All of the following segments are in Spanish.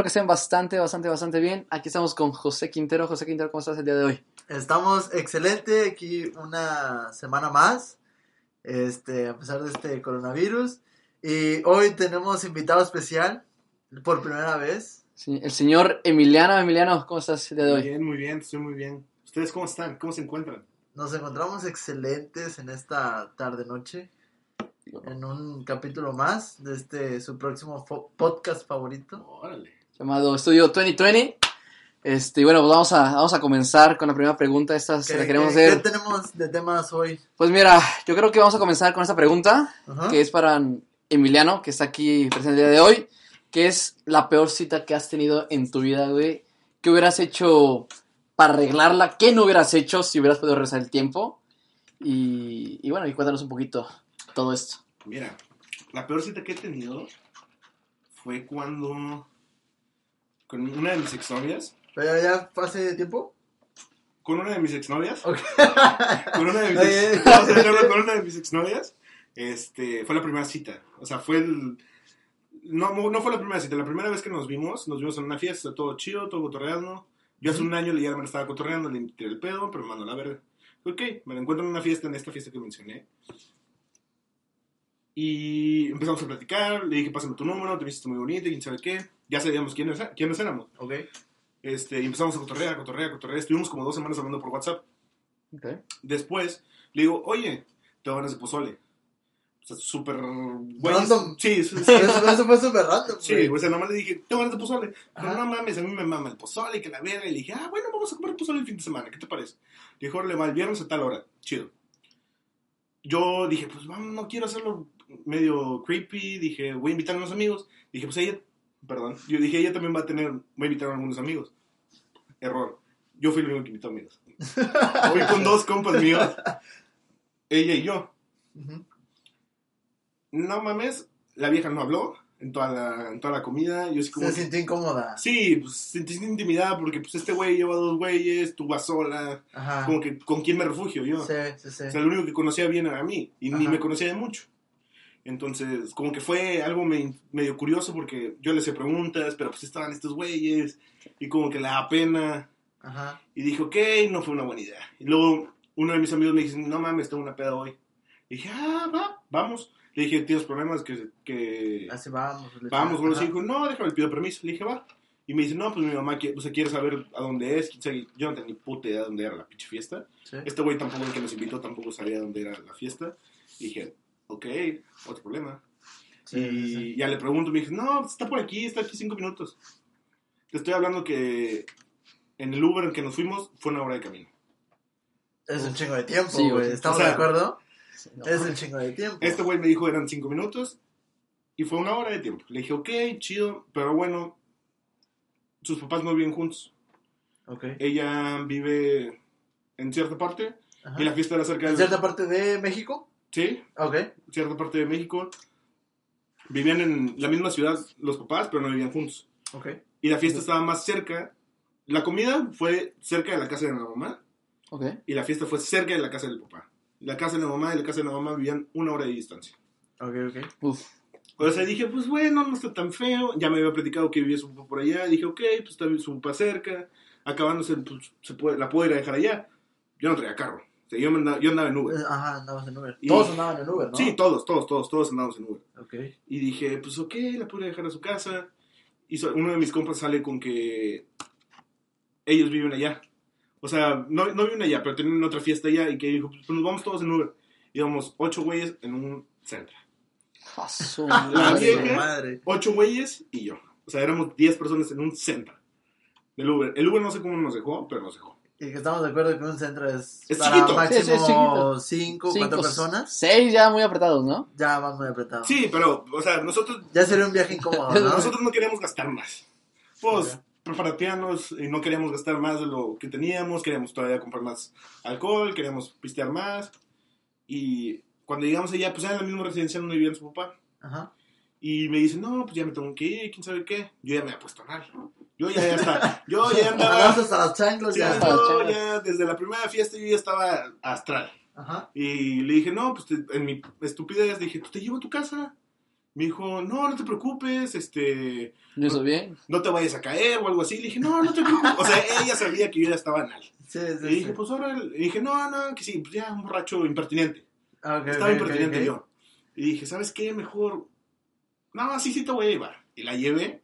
espero que estén bastante, bastante, bastante bien. Aquí estamos con José Quintero. José Quintero, ¿cómo estás el día de hoy? Estamos excelente aquí una semana más, este, a pesar de este coronavirus. Y hoy tenemos invitado especial por primera vez. Sí, el señor Emiliano. Emiliano, ¿cómo estás el día de Muy hoy? bien, muy bien, estoy muy bien. ¿Ustedes cómo están? ¿Cómo se encuentran? Nos encontramos excelentes en esta tarde-noche, en un capítulo más de este su próximo podcast favorito. Órale. Llamado Estudio 2020. Este, y bueno, pues vamos a, vamos a comenzar con la primera pregunta. Esta se la ¿Qué, queremos qué- hacer. qué tenemos de temas hoy? Pues mira, yo creo que vamos a comenzar con esta pregunta, Ajá. que es para Emiliano, que está aquí presente el día de hoy. ¿Qué es la peor cita que has tenido en tu vida, güey? ¿Qué hubieras hecho para arreglarla? ¿Qué no hubieras hecho si hubieras podido regresar el tiempo? Y, y bueno, y cuéntanos un poquito todo esto. Mira, la peor cita que he tenido fue cuando con una de mis exnovias, ¿Pero ya fue hace tiempo? con una de mis exnovias, Ok. con una de mis, ex- vamos a decirlo, con una de mis exnovias, este, fue la primera cita. O sea, fue el no, no fue la primera cita, la primera vez que nos vimos, nos vimos en una fiesta, todo chido, todo cotorreando. Yo hace un año ya me estaba cotorreando, le tiré el pedo, pero me mandó la verga. Ok, me la encuentro en una fiesta, en esta fiesta que mencioné. Y empezamos a platicar, le dije, pásame tu número, te viste muy bonita, y quién sabe qué. Ya sabíamos quiénes, quiénes éramos. Ok. Este, y empezamos a cotorrear, a cotorrear, a cotorrear. Estuvimos como dos semanas hablando por WhatsApp. Okay. Después, le digo, oye, te ganas de pozole. O sea, súper... Random. Sí, sí, sí. Eso, fue súper random. Sí, güey. o sea, nomás le dije, te ganas de pozole. Pero Ajá. no mames, a mí me mama el pozole que la verga. Y le dije, ah, bueno, vamos a comer pozole el fin de semana, ¿qué te parece? Le dije, órale, va, el viernes a tal hora, chido. Yo dije, pues vamos, no quiero hacerlo medio creepy. Dije, voy a invitar a unos amigos. Dije, pues ella, perdón, yo dije, ella también va a tener, voy a invitar a algunos amigos. Error. Yo fui el único que invitó amigos. Fui con dos compas míos, ella y yo. No mames, la vieja no habló en toda la, en toda la comida. Yo como... Se sintió incómoda. Sí, pues sentí intimidad porque pues este güey lleva dos güeyes, tú vas sola. Ajá. Como que, ¿con quién me refugio yo? Sí, sí, sí. O sea, lo único que conocía bien era a mí y ni me conocía de mucho. Entonces, como que fue algo me- medio curioso porque yo le hacía preguntas, pero pues estaban estos güeyes y como que le da pena. Ajá. Y dije, ok, no fue una buena idea. Y luego uno de mis amigos me dice, no mames, tengo una peda hoy. Y dije, ah, va, vamos. Le dije, ¿tienes problemas? Que, que... Así vamos. le- Vamos, bueno, dijo, no, déjame, pido permiso. Le dije, va. Y me dice, no, pues mi mamá quiere, o sea, quiere saber a dónde es. Yo no tenía ni puta idea de dónde era la pinche fiesta. Sí. Este güey tampoco, el que nos invitó, tampoco sabía dónde era la fiesta. Y dije, ok, otro problema. Sí, y sí, ya le pregunto, me dice, no, está por aquí, está aquí cinco minutos. Te estoy hablando que en el Uber en que nos fuimos fue una hora de camino. Es un chingo de tiempo, Sí, güey. ¿Estamos O sea, de acuerdo? Sí, no. Es un chingo de tiempo. Este güey me dijo eran cinco minutos y fue una hora de tiempo. Le dije, ok, chido, pero bueno, sus papás no viven juntos. Ok. Ella vive en cierta parte Ajá. y la fiesta era cerca de... ¿En cierta parte de México? Sí, Ok. en cierta parte de México. Vivían en la misma ciudad los papás, pero no vivían juntos. Ok. Y la fiesta estaba más cerca. La comida fue cerca de la casa de la mamá Ok. y la fiesta fue cerca de la casa del papá. La casa de la mamá y la casa de la mamá vivían una hora de distancia. Ok, ok. Uf. O sea, dije, pues bueno, no está tan feo. Ya me había platicado que vivía su papá por allá. Dije, ok, pues está su papá cerca. Acabándose, pues se puede, la puedo ir a dejar allá. Yo no traía carro. O sea, yo, andaba, yo andaba en Uber. Eh, Ajá, andabas en Uber. Y- Todos andaban en Uber, ¿no? Sí, todos, todos, todos, todos andábamos en Uber. Ok. Y dije, pues ok, la a dejar a su casa. Y so- uno de mis compas sale con que ellos viven allá. O sea, no, no viven allá, pero tienen otra fiesta allá. Y que dijo, pues nos vamos todos en Uber. Íbamos ocho güeyes en un centro. Su La vieja. madre. Ocho güeyes y yo. O sea, éramos diez personas en un centro del Uber. El Uber no sé cómo nos dejó, pero nos dejó. Y que estamos de acuerdo que un centro es, Es para chiquito. máximo Sí, sí, es chiquito. cinco, Cinco, cuatro personas. Seis ya muy apretados, ¿no? Ya vas muy apretado. Sí, pero, o sea, nosotros, Ya sería un viaje incómodo, ¿no? nosotros no queríamos gastar más. Pues, Ok. preparateanos y no queríamos gastar más de lo que teníamos. Queríamos todavía comprar más alcohol, queríamos pistear más. Y cuando llegamos allá, pues era en la misma residencia donde vivía su papá. Ajá. Y me dice, no, pues ya me tengo que ir, quién sabe qué. Yo ya me había puesto mal. Yo ya, ya está. Yo ya andaba. Hasta las chanclas ya. hasta- yo ya, desde la primera fiesta yo ya estaba astral. Ajá. Y le dije, no, pues te- en mi estupidez dije, pues te llevo a tu casa. Me dijo, no, no te preocupes, este, ¿No hizo bien? no te vayas a caer o algo así. Le dije, no, no te preocupes. O sea, ella sabía que yo ya estaba anal. Sí, Le sí, dije, sí. pues ahora, le dije, no, no, que sí, pues ya, un borracho impertinente. Estaba impertinente yo. Y dije, ¿sabes qué? Mejor, no, sí, sí te voy a llevar. Y la llevé,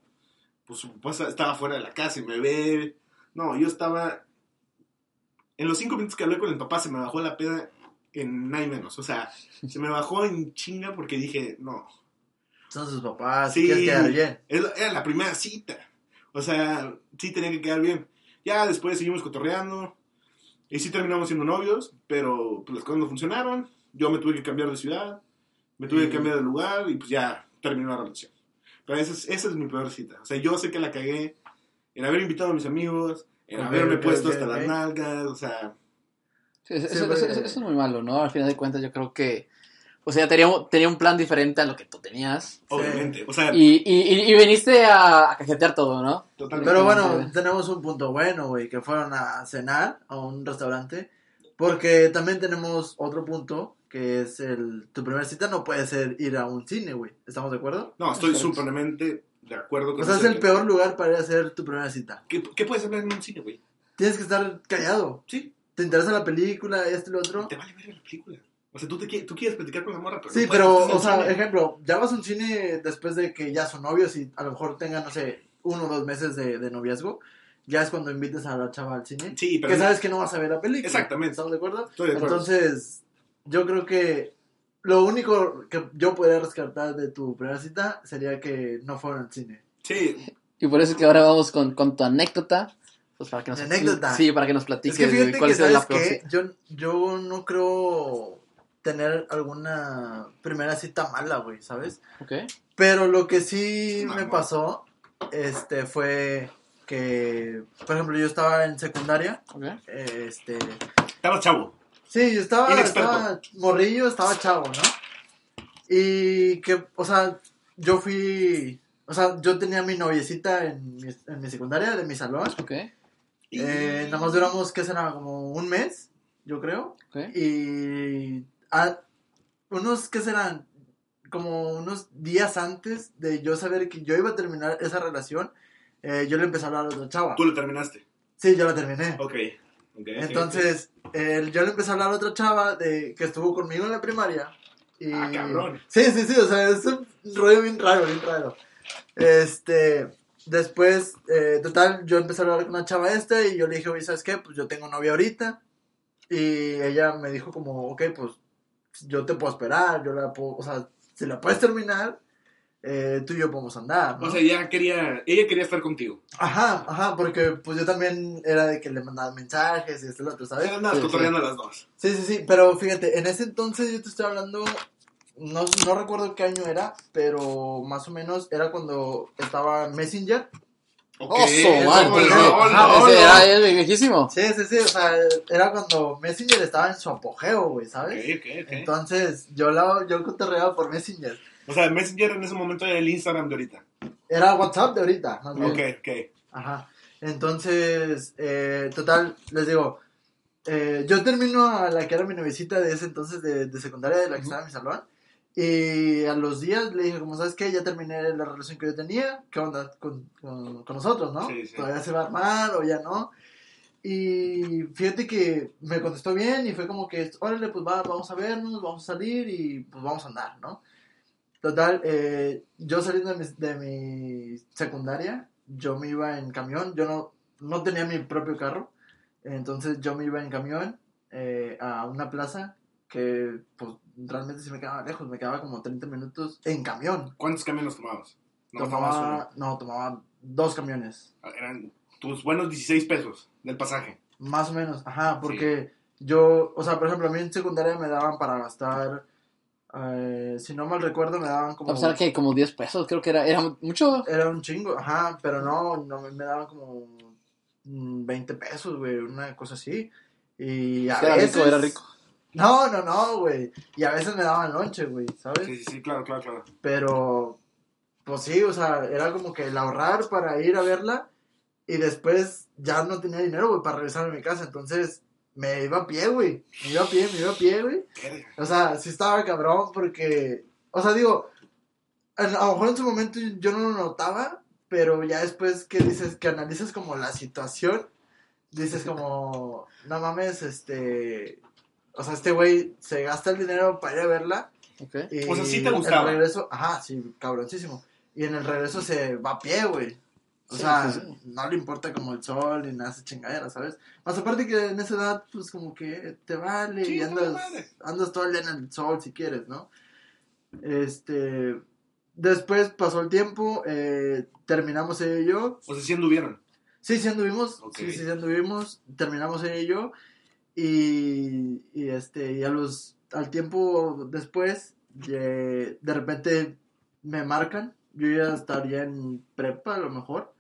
pues su papá estaba fuera de la casa y me ve. No, yo estaba, en los cinco minutos que hablé con el papá se me bajó la peda en nada y menos. O sea, se me bajó en chinga porque dije, no, Son sus papás, Sí. quedar bien. Era la primera cita. O sea, sí tenía que quedar bien. Ya después seguimos cotorreando. Y sí terminamos siendo novios, pero pues, las cosas no funcionaron. Yo me tuve que cambiar de ciudad. Me tuve que cambiar de lugar y pues ya terminó la relación. Pero esa es, esa es mi peor cita. O sea, yo sé que la cagué en haber invitado a mis amigos, en Ok, haberme ok, puesto ok, hasta las nalgas. O sea, Sí, eso, Sí, eso- pero- eso- eso es muy malo, ¿no? Al final de cuentas yo creo que... O sea, tenía, un- tenía un plan diferente a lo que tú tenías. obviamente. O sea, Y, y, y- y viniste a, a cajetear todo, ¿no? totalmente. Pero bueno, tenemos un punto bueno, güey, que fueron a cenar a un restaurante. Porque también tenemos otro punto, que es el... Tu primera cita no puede ser ir a un cine, güey. ¿Estamos de acuerdo? No, estoy súpermente de acuerdo con O sea, es el peor lugar para ir a hacer tu primera cita. ¿Qué, ¿Qué puedes hablar en un cine, güey? Tienes que estar callado. Sí, ¿Te interesa la película, esto y lo otro? te vale ver la película. O sea, tú, te, tú quieres platicar con la morra, pero Sí, no pero, o sea, cine. ejemplo, ya vas a un cine después de que ya son novios y a lo mejor tengan, no sé, uno o dos meses de, de noviazgo. Ya es cuando invites a la chava al cine. Sí, pero que sabes que no vas a ver la película. Exactamente. ¿Estamos de acuerdo? estoy de acuerdo. Entonces, yo creo que lo único que yo podría rescatar de tu primera cita sería que no fueron al cine. sí, Y por eso es que ahora vamos con, con tu anécdota. Pues para que nos Anécdota. Sí, para que nos platiques es que cuál que, la. Yo, yo no creo tener alguna primera cita mala, güey, ¿sabes? Ok. Pero lo que sí me pasó, este, fue que, por ejemplo, yo estaba en secundaria, Ok. este, estaba chavo. Sí, yo estaba, estaba morrillo, estaba chavo, ¿no? Y que, o sea, yo fui, o sea, yo tenía mi noviecita en mi, en mi secundaria, de mi salón, Ok. Y- eh, nada más duramos, ¿qué será? Como un mes, yo creo. Ok. Y a- unos, ¿qué serán? Como unos días antes de yo saber que yo iba a terminar esa relación, eh, yo le empecé a hablar a otra chava. Tú lo terminaste. Sí, yo la terminé. Ok. ok, Entonces, yo le empecé a hablar a otra chava de que estuvo conmigo en la primaria. Y... Ah, cabrón. Sí, sí, sí, o sea, es un rollo bien raro, bien raro. Este, después, eh, total, yo empecé a hablar con una chava esta y yo le dije, oye, ¿sabes qué? Pues yo tengo novia ahorita. Y ella me dijo como, ok, pues yo te puedo esperar, yo la puedo, o sea, si la puedes terminar, eh, tú y yo podemos andar, ¿no? O sea, ya quería, ella quería estar contigo. ajá, ajá, porque pues yo también era de que le mandaba mensajes y esto y lo otro, ¿sabes? andabas Sí, cotorreando a las dos. Sí, sí, sí, pero fíjate, en ese entonces yo te estoy hablando, no, no recuerdo qué año era, pero más o menos era cuando estaba Messenger. Ok. ¡Oso, man! hola, Ajá, hola. ese era el viejísimo. Sí, sí, sí, o sea, era cuando Messenger estaba en su apogeo, güey, ¿sabes? ok, ok. Entonces, yo la yo cotorreaba por Messenger. O sea, Messenger en ese momento era el Instagram de ahorita. Era WhatsApp de ahorita, más bien. Ok, ok. Ajá. Entonces, eh, total, les digo, eh, yo termino a la que era mi novicita de ese entonces de, de secundaria, de la que Ujú. estaba en mi salón. Y a los días le dije, como sabes qué, ya terminé la relación que yo tenía, ¿qué onda con, con- con nosotros, no? Sí, sí. ¿Todavía se va a armar o ya no? Y fíjate que me contestó bien y fue como que, órale, pues va, vamos a vernos, vamos a salir y pues vamos a andar, ¿no? Total, eh, yo saliendo de mi, de mi secundaria, yo me iba en camión, yo no, no tenía mi propio carro, entonces yo me iba en camión eh, a una plaza que pues realmente sí me quedaba lejos, me quedaba como 30 minutos en camión. ¿Cuántos caminos tomabas? No, tomabas uno. tomaba, no, tomaba dos camiones, Eran tus buenos 16 pesos del pasaje. más o menos, ajá, porque yo, o sea, por ejemplo, a mí en secundaria me daban para gastar, eh, si no mal recuerdo, me daban como... O sea, que como 10 pesos, creo que era, era mucho. Era un chingo, ajá, pero no, no me daban como mm, 20 pesos, güey, una cosa así. Y a Era veces... rico, era rico. No, no, no, güey. Y a veces me daban lonche, güey, ¿sabes? Sí, sí, sí, claro, claro, claro. Pero, pues sí, o sea, era como que el ahorrar para ir a verla y después ya no tenía dinero, güey, para regresar a mi casa. Entonces me iba a pie, güey. Me iba a pie, me iba a pie, güey. O sea, sí estaba cabrón porque, o sea, digo, a lo mejor en su momento yo no lo notaba, pero ya después que dices, que analizas como la situación, dices como, no mames, este, o sea, este güey se gasta el dinero para ir a verla. Ok. Y O sea, sí te gustaba. El regreso, ajá, sí, cabroncísimo. Y en el regreso se va a pie, güey. O Sí, sea, sí. no le importa como el sol ni nada de chingadera, ¿sabes? Más aparte que en esa edad, pues como que te vale y andas, madre. andas todo el día en el sol si quieres, ¿no? Este, después pasó el tiempo, eh, terminamos ella y yo. O sea, sí anduvieron. Sí, sí anduvimos, Ok. sí, sí anduvimos, terminamos ella y yo. Y, y este, y a los, al tiempo después, de, de repente me marcan, yo ya estaría en prepa a lo mejor,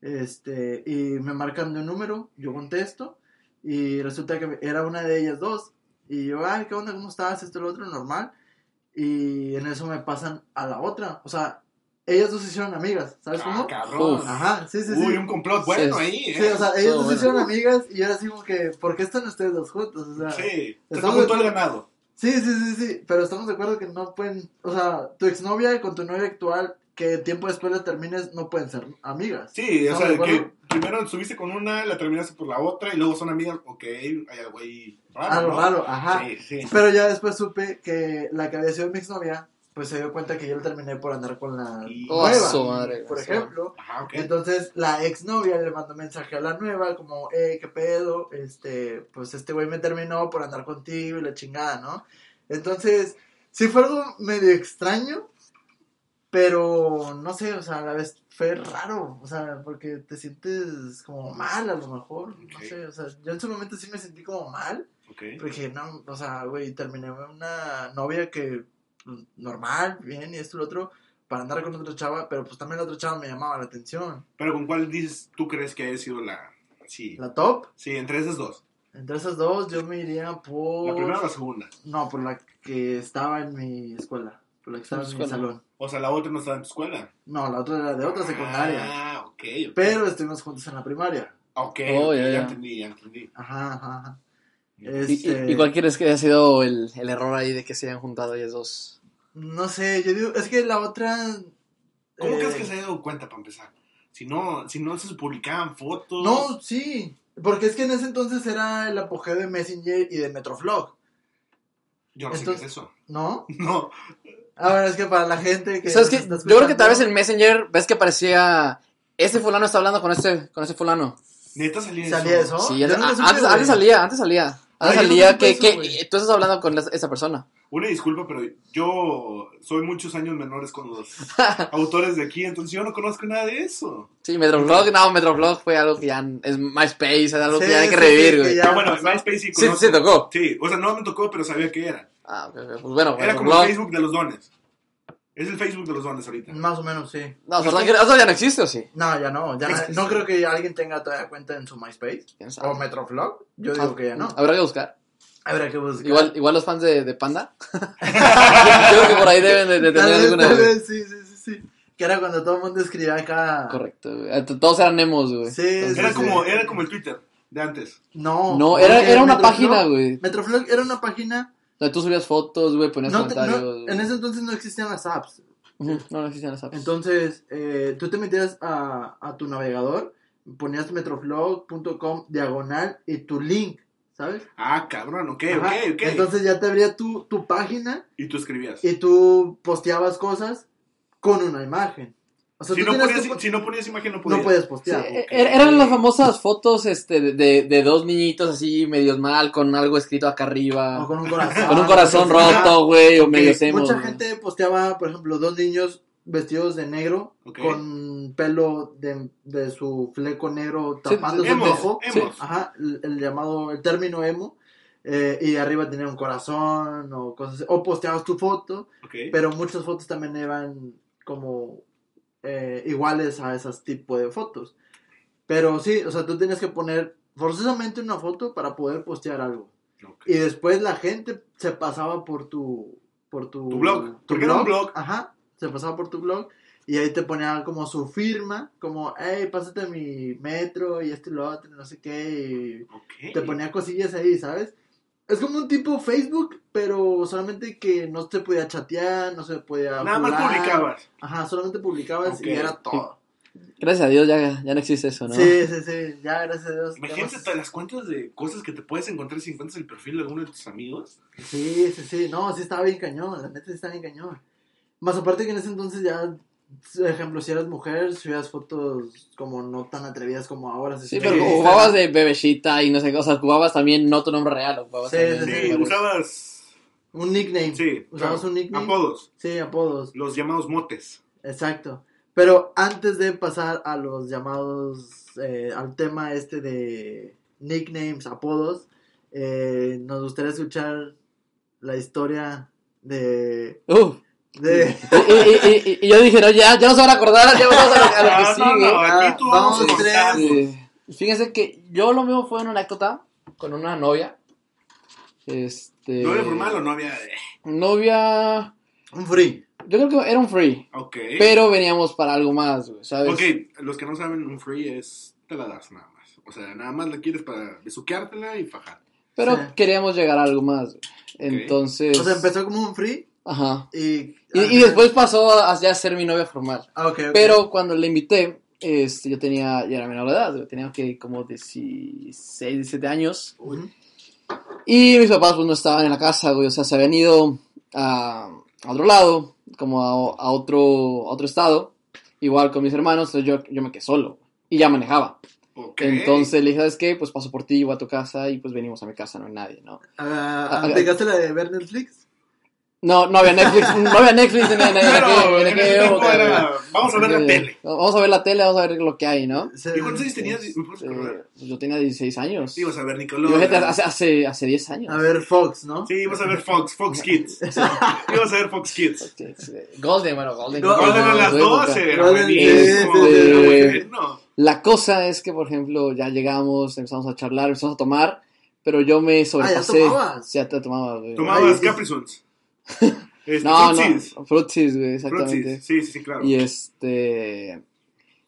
este, y me marcan de un número, yo contesto, y resulta que era una de ellas dos, y yo, ay, ¿qué onda? ¿Cómo estás? Esto, lo otro, normal, y en eso me pasan a la otra, o sea, ellas dos se hicieron amigas, ¿sabes Ah, cómo? cabrón. Ajá, sí, sí, Uy, sí. un complot bueno Sí, ahí, Sí, ¿eh? o sea, ellas Todo dos se bueno. hicieron amigas y era así como que, ¿por qué están ustedes dos juntos? O sea, Sí, Estamos de el ganado. sí, sí, sí, sí, pero estamos de acuerdo que no pueden, o sea, tu exnovia con tu novia actual, que tiempo después la termines, no pueden ser amigas. Sí, o ¿Estamos sea, que primero estuviste con una, la terminaste por la otra y luego son amigas. Ok, hay algo ahí raro. Algo ¿no? raro, ajá. Sí, sí. Pero ya después supe que la que había sido mi exnovia, pues se dio cuenta que yo la terminé por andar con la Y- Oh, nueva, su madre, por ejemplo. Ajá, ok. Entonces la exnovia le mandó mensaje a la nueva como, eh, qué pedo, este, pues este güey me terminó por andar contigo y la chingada, ¿no? Entonces, sí fue algo medio extraño, pero no sé, o sea, a la vez fue raro, o sea, porque te sientes como mal a lo mejor, no sé, o sea, yo en su momento sí me sentí como mal, ok. pero dije, no, o sea, güey, terminé una novia que, pues, normal, bien, y esto y lo otro, para andar con otra chava, pero pues también la otra chava me llamaba la atención. Pero ¿con cuál dices tú crees que haya sido la... Sí, La top, sí entre esas dos. entre esas dos, yo me iría por. La primera o la segunda. No, por la que estaba en mi escuela. Por la que estaba en mi Escuela. salón. O sea, la otra no estaba en tu escuela. No, la otra era de otra secundaria. Ah, ok. ok. Pero estuvimos juntos en la primaria. Ok, Oh, ya, ya, ya. entendí, ya entendí. Ajá, ajá, ajá. ¿Y, Este, y, y cuál quieres que haya sido el, el error ahí de que se hayan juntado ellos dos? No sé, yo digo, es que la otra. ¿Cómo eh, crees que se haya dado cuenta para empezar? Si no, si no se publicaban fotos. No, sí. Porque es que en ese entonces era el apogeo de Messenger y de Metroflog. Yo no sé entonces- qué es eso. ¿No? No. A ver, es que para la gente que. ¿Sabes Yo creo que tal vez en Messenger ves que parecía. Este fulano está hablando con este, con este fulano. Neta salía, ¿Salía eso? Sí, antes, antes, antes salía, antes salía. Antes Ah, yo salía nunca que, eso, que tú estás hablando con la- esa persona. Una disculpa, pero yo soy muchos años menores con los autores de aquí, entonces yo no conozco nada de eso. Sí, Metroflog, no, Metroflog fue algo que ya es MySpace, es algo Sí, que ya hay que sí, revivir, sí, que güey. ya- Pero bueno. MySpace sí Sí, conozco. sí, tocó. Sí, o sea, no me tocó, pero sabía qué era. Ah, ok, ok, pues bueno, Era como el Facebook de los dones. Es el Facebook de los dones ahorita. Más o menos, sí. No, ¿verdad que eso ya no existe o sí? No, ya no. Ya Es- no creo que alguien tenga todavía cuenta en su MySpace. ¿Quién sabe? O Metroflog. Yo digo que ya no. Habrá que buscar. Habrá que buscar. Igual, igual los fans de, de Panda. Creo que por ahí deben de, tener vez, alguna. vez, sí, sí, sí, sí. Que era cuando todo el mundo escribía acá. Correcto, güey. Eh, Todos eran emos, güey. Sí, sí, Era sí. como, era como el Twitter de antes. No. No, era, era una Metroflog- página, güey. Metroflog era una página. Donde tú subías fotos, güey, ponías No, te- no, comentarios. en ese entonces no existían las apps. Ujú, No, no existían las apps. Entonces, eh, tú te metías a, a tu navegador, ponías metroflog.com diagonal y tu link, ¿sabes? Ah, cabrón, ok, Ajá. ok, ok. Entonces ya te abría tu, tu página y tú escribías. y tú posteabas cosas con una imagen. O sea, Si no, ponías, que po- si no ponías imagen, no podías. no puedes Sí, postear. e- er- eran las famosas fotos este, de, de, dos niñitos así, medios mal, con algo escrito acá arriba. O con un corazón. Con un corazón roto, güey, o medio emo. Mucha gente posteaba, por ejemplo, dos niños vestidos de negro con pelo de, de su fleco negro Sí, tapando su Emos, ojo. emos. Ajá, el, el llamado, el término emo. eh, y arriba tenía un corazón o cosas así. O posteabas tu foto, pero muchas fotos también eran como eh, iguales a esas tipo de fotos. Pero sí, o sea, tú tienes que poner forzosamente una foto para poder postear algo. Y después la gente se pasaba por tu por tu, Tu blog, porque era un blog. Ajá, se pasaba por tu blog y ahí te ponía como su firma, como, hey, pásate mi metro y esto y lo otro, no sé qué, y te ponía cosillas ahí, ¿sabes? Es como un tipo Facebook, pero solamente que no se podía chatear, no se podía. Nada más publicabas. Ajá, solamente publicabas y era todo. Gracias a Dios ya, ya no existe eso, ¿no? Sí, sí, sí. Ya, gracias a Dios. Imagínate las cuentas de cosas que te puedes encontrar si encuentras el perfil de alguno de tus amigos. Sí, sí, sí. No, sí estaba bien cañón. La neta sí estaba bien cañón. Más aparte que en ese entonces ya. Por ejemplo, si eras mujer, subías fotos como no tan atrevidas como ahora. Sí, Sí, pero jugabas de bebecita y no sé qué, o sea, jugabas también no tu nombre real, jugabas Sí, sí, Sí, usabas. Un nickname. Sí, Usabas claro, un nickname. Apodos. Sí, apodos. Los llamados motes. Exacto. Pero antes de pasar a los llamados, eh, al tema este de nicknames, apodos, eh, nos gustaría escuchar la historia de... Uf. De Y, y- y- y- y yo dije, no, ya, ya no se van a acordar, ya vamos a lo, a lo que Ah, no, sigue. no, Ah, vamos a vamos. Sí. Fíjense que yo lo mío fue una anécdota con una novia. Este. ¿No era formal o no había? Novia. un free. Yo creo que era un free. Ok. Pero veníamos para algo más, güey, ¿sabes? Ok, los que no saben, un free es. Te la das nada más. O sea, nada más la quieres para besuqueártela y fajar. Pero Sí. queríamos llegar a algo más, güey. Entonces. O sea, empezó como un free Ajá. y... Y, y después pasó a ya ser mi novia formal. Ah, ok, ok. Pero cuando le invité, este, yo tenía, ya era menor de edad, tenía que como 16, 17 años. Ujú. Y mis papás pues no estaban en la casa, güey, o sea, se habían ido a, a otro lado, como a, a otro, a otro estado, igual con mis hermanos, entonces yo, yo me quedé solo y ya manejaba. Entonces le dije, ¿sabes qué? Pues paso por ti, voy a tu casa y pues venimos a mi casa, no hay nadie, ¿no? Ah, Ah, ¿Aplicaste la de ver Netflix? No, no había Netflix, no había Netflix en, en, en, aquella época, era. Vamos a ver la Sí, tele. Vamos a ver la tele, vamos a ver lo que hay, ¿no? Sí, ¿Y cuántos años sí. tenías? ¿Me puedes Eh, acordar? yo tenía 16 años. Ibas a ver Yo Nickelodeon. fíjate, hace, hace, hace 10 años. A ver, Fox, ¿no? Sí, ibas a ver Fox, Fox Kids. ibas a ver Fox Kids. Sí, sí. Golden, bueno, Golden. Golden Golden a las su época. 12, era buenísimo. sí, sí, sí. La cosa es que, por ejemplo, ya llegamos, empezamos a charlar, empezamos a tomar, pero yo me sobrepasé. tomabas? Sí, ya te tomaba. Tomabas Capri Suns. Este, No, no, Fruitsies, güey, exactamente. Sí, sí, sí, claro. Y este...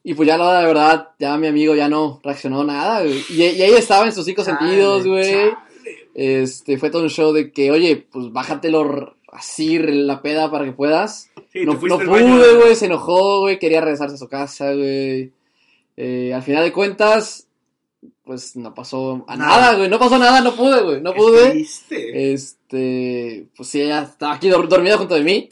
Y pues ya la de verdad, ya mi amigo ya no reaccionó nada, güey. Y, y ahí estaba en sus cinco Chale, sentidos, güey. Chale. Este, fue todo un show de que, oye, pues bájatelo así la peda para que puedas. Sí, no no pude, güey, se enojó, güey, quería regresarse a su casa, güey. Eh, al final de cuentas, pues no pasó a Nada. nada, güey, no pasó nada, no pude, güey, no pude. triste. Este, pues sí, ella estaba aquí dor- dormida junto de mí.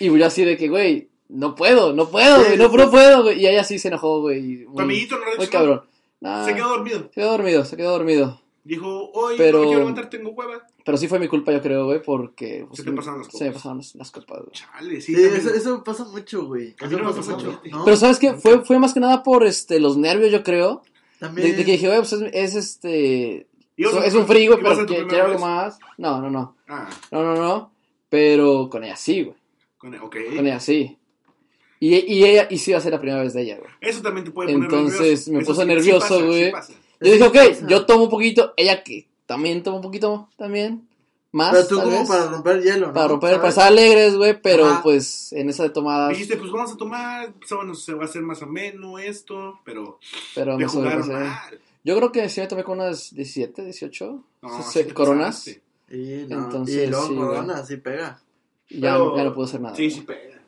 Y yo así de que, güey, no puedo, no puedo, güey, no, no puedo, güey. Y ella sí se enojó, güey. y Tu Muy, amiguito no muy reaccionó. cabrón. Nah, Se quedó dormido. se quedó dormido, se quedó dormido. Dijo, hoy Pero- no me quiero levantar, tengo hueva. Pero sí fue mi culpa, yo creo, güey, porque... pues, Se te pasaron las Se me copas. pasaron las, las copas, güey. Chale, sí. Sí, también. eso, eso pasa mucho, güey. Eso no pasa mucho. Pero ¿sabes qué? Fue, fue más que nada por este, los nervios, yo creo. También... De, de que dije, pues es, es este... ¿Ibas a- Es un a pero que- quiero algo más. No, no, no. Ah, No, no, no. Pero con ella sí, güey. con, ok. Con ella sí. Y, y ella, y sí iba a ser la primera vez de ella, güey. Eso también te puede poner Entonces, nervioso. me puso sí- sí nervioso, pasa, güey. Yo dije, ok, yo tomo un poquito, ella que también toma un poquito, también. Más, Pero tú como vez. para romper hielo, ¿no? Para romper, para estar alegres, güey, pero Ajá. pues en esa de tomadas, Dijiste, pues vamos a tomar, pues, bueno, se va a hacer más ameno esto, pero pero me jugaron mal. Yo creo que sí me tomé con unas 17, 18 No, sí coronas. pasaste. Y, no, Entonces, y luego sí, corona, sí pega. Ya, Pero- ya no pude hacer nada. Sí, sí pega.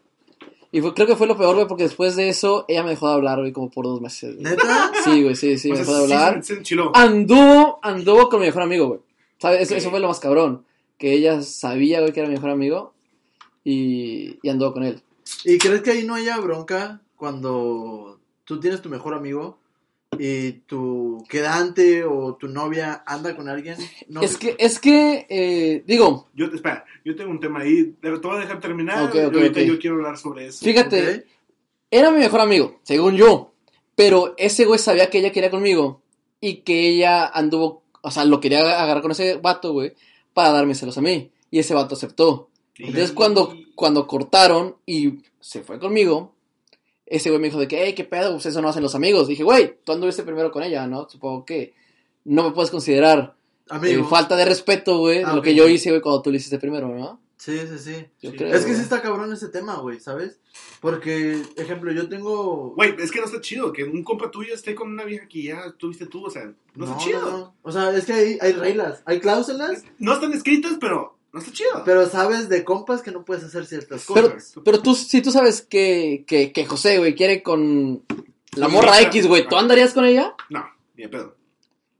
Y fue, creo que fue lo peor, güey, porque después de eso, ella me dejó de hablar, güey, como por dos meses. ¿Neta? Sí, güey, sí, sí, O me sea, dejó de sí hablar. se, se enchiló. Anduvo, anduvo con mi mejor amigo, güey. ¿Sabes? Eso fue lo más cabrón. Que ella sabía, güey, que era mi mejor amigo. Y, y anduvo con él. ¿Y crees que ahí no haya bronca cuando tú tienes tu mejor amigo y tu quedante o tu novia anda con alguien? No, Es que, es que, eh, digo, Yo, espera, yo tengo un tema ahí, te voy a dejar terminar Ok, y ok, ahorita ok. yo quiero hablar sobre eso. fíjate, era mi mejor amigo, según yo. Pero ese güey sabía que ella quería conmigo. Y que ella anduvo, o sea, lo quería agarrar con ese vato, güey, para darme celos a mí. Y ese vato aceptó. Entonces cuando, cuando cortaron y se fue conmigo, ese güey me dijo de que, hey, qué pedo, pues eso no hacen los amigos. Dije, güey, tú anduviste primero con ella, ¿no? Supongo que no me puedes considerar Amigo. eh, falta de respeto, güey, Ah, lo que yo hice, güey, cuando tú lo hiciste primero, ¿no? Sí, sí, sí. Yo Sí. creo. Es que sí está cabrón ese tema, güey, ¿sabes? Porque, ejemplo, yo tengo... Güey, es que no está chido que un compa tuyo esté con una vieja que ya tuviste tú, o sea, no, está chido. No, no. O sea, es que hay, hay reglas, hay cláusulas, están escritas, pero no está chido. pero sabes de compas que no puedes hacer ciertas Pero, cosas. pero tú, si tú sabes que, que, que José, güey, quiere con la morra. X, güey, ¿tú andarías con ella? No, ni de pedo.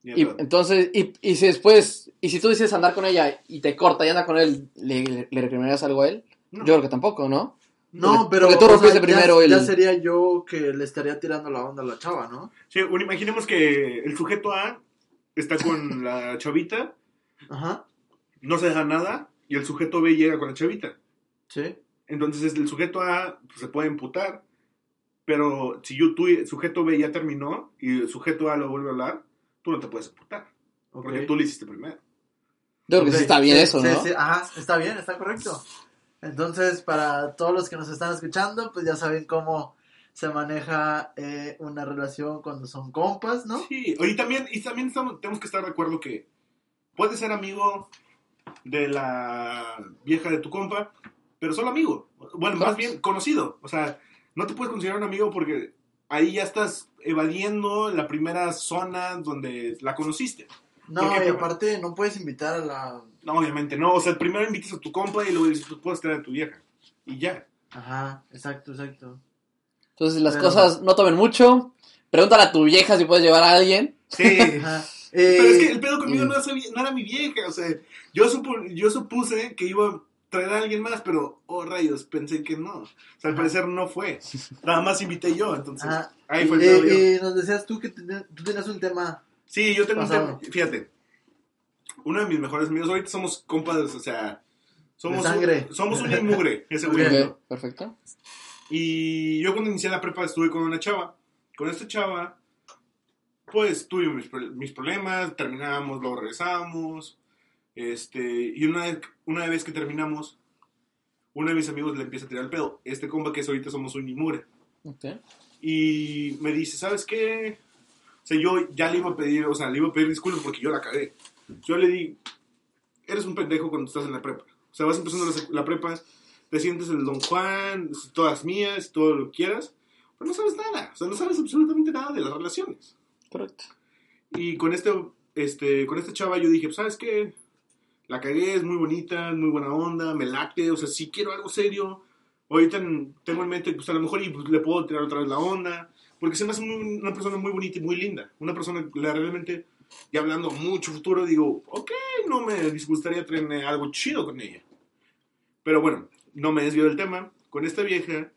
Y entonces, y, y si después, y si tú dices andar con ella y te corta y anda con él, ¿le, le, le recriminarías algo a él? No. Yo creo que tampoco, ¿no? No, pero tú o sea, ya- primero el- ya sería yo que le estaría tirando la onda a la chava, ¿no? Sí, un- imaginemos que el sujeto A está con la chavita, Ajá, no se deja nada, y el sujeto B llega con la chavita. sí. Entonces el sujeto A pues, se puede imputar, pero si yo, tú, el sujeto B ya terminó y el sujeto A lo vuelve a hablar, tú no te puedes imputar, ok. porque tú lo hiciste primero. Yo creo que sí está bien sí, eso, sí, ¿no? sí, ajá, está bien, está correcto. Entonces, para todos los que nos están escuchando, pues ya saben cómo se maneja eh, una relación cuando son compas, ¿no? Sí, y también, y también estamos- tenemos que estar de acuerdo que puedes ser amigo de la vieja de tu compa, pero solo amigo. Bueno, más bien conocido. O sea, no te puedes considerar un amigo porque ahí ya estás evadiendo la primera zona donde la conociste. No, ¿Por qué? y aparte no puedes invitar a la... No, obviamente no. O sea, primero invitas a tu compa y luego dices, tú puedes traer a tu vieja. Y ya. Ajá, exacto, exacto. Entonces las Pero- cosas no tomen mucho. Pregúntale a tu vieja si puedes llevar a alguien. Sí. Ajá. Pero es que Eh, el pedo conmigo mm. no, era mi vieja, o sea, yo, supo- yo supuse que iba a traer a alguien más, pero, oh rayos, pensé que no. O sea, al parecer no fue. Nada más invité yo, entonces, ajá. ahí fue el Eh, pedo yo. eh, nos decías tú que ten- tú tenías un tema... Sí, yo tengo un pasado. tema, fíjate, uno de mis mejores amigos, ahorita somos compas, o sea, somos, De sangre. Un, somos un y mugre, ese güey. Ok, perfecto. Y yo cuando inicié la prepa estuve con una chava. Con esta chava, pues tuve mis, mis problemas, terminábamos, luego regresábamos. Este, y una, vez- una vez que terminamos, uno de mis amigos le empieza a tirar el pedo. Este compa que es ahorita somos un imure. Ok. Y me dice, ¿sabes qué? O sea, yo ya le iba a pedir, o sea, le iba a pedir disculpas porque yo la cagué. Yo le di, eres un pendejo cuando estás en la prepa. O sea, vas empezando la prepa, te sientes el Don Juan, todas mías, todo lo que quieras, pero no sabes nada. O sea, no sabes absolutamente nada de las relaciones. Correcto. Y con este, este, con esta chava yo dije, ¿sabes qué? La cagué, es muy bonita, muy buena onda, me late, o sea, si quiero algo serio, ahorita en- tengo en mente, pues a lo mejor y, pues, le puedo tirar otra vez la onda, porque se me hace una persona muy bonita y muy linda, una persona la- realmente, ya hablando mucho futuro, digo, ok, no me disgustaría tener algo chido con ella. Pero bueno, no me desvío del tema, con esta vieja,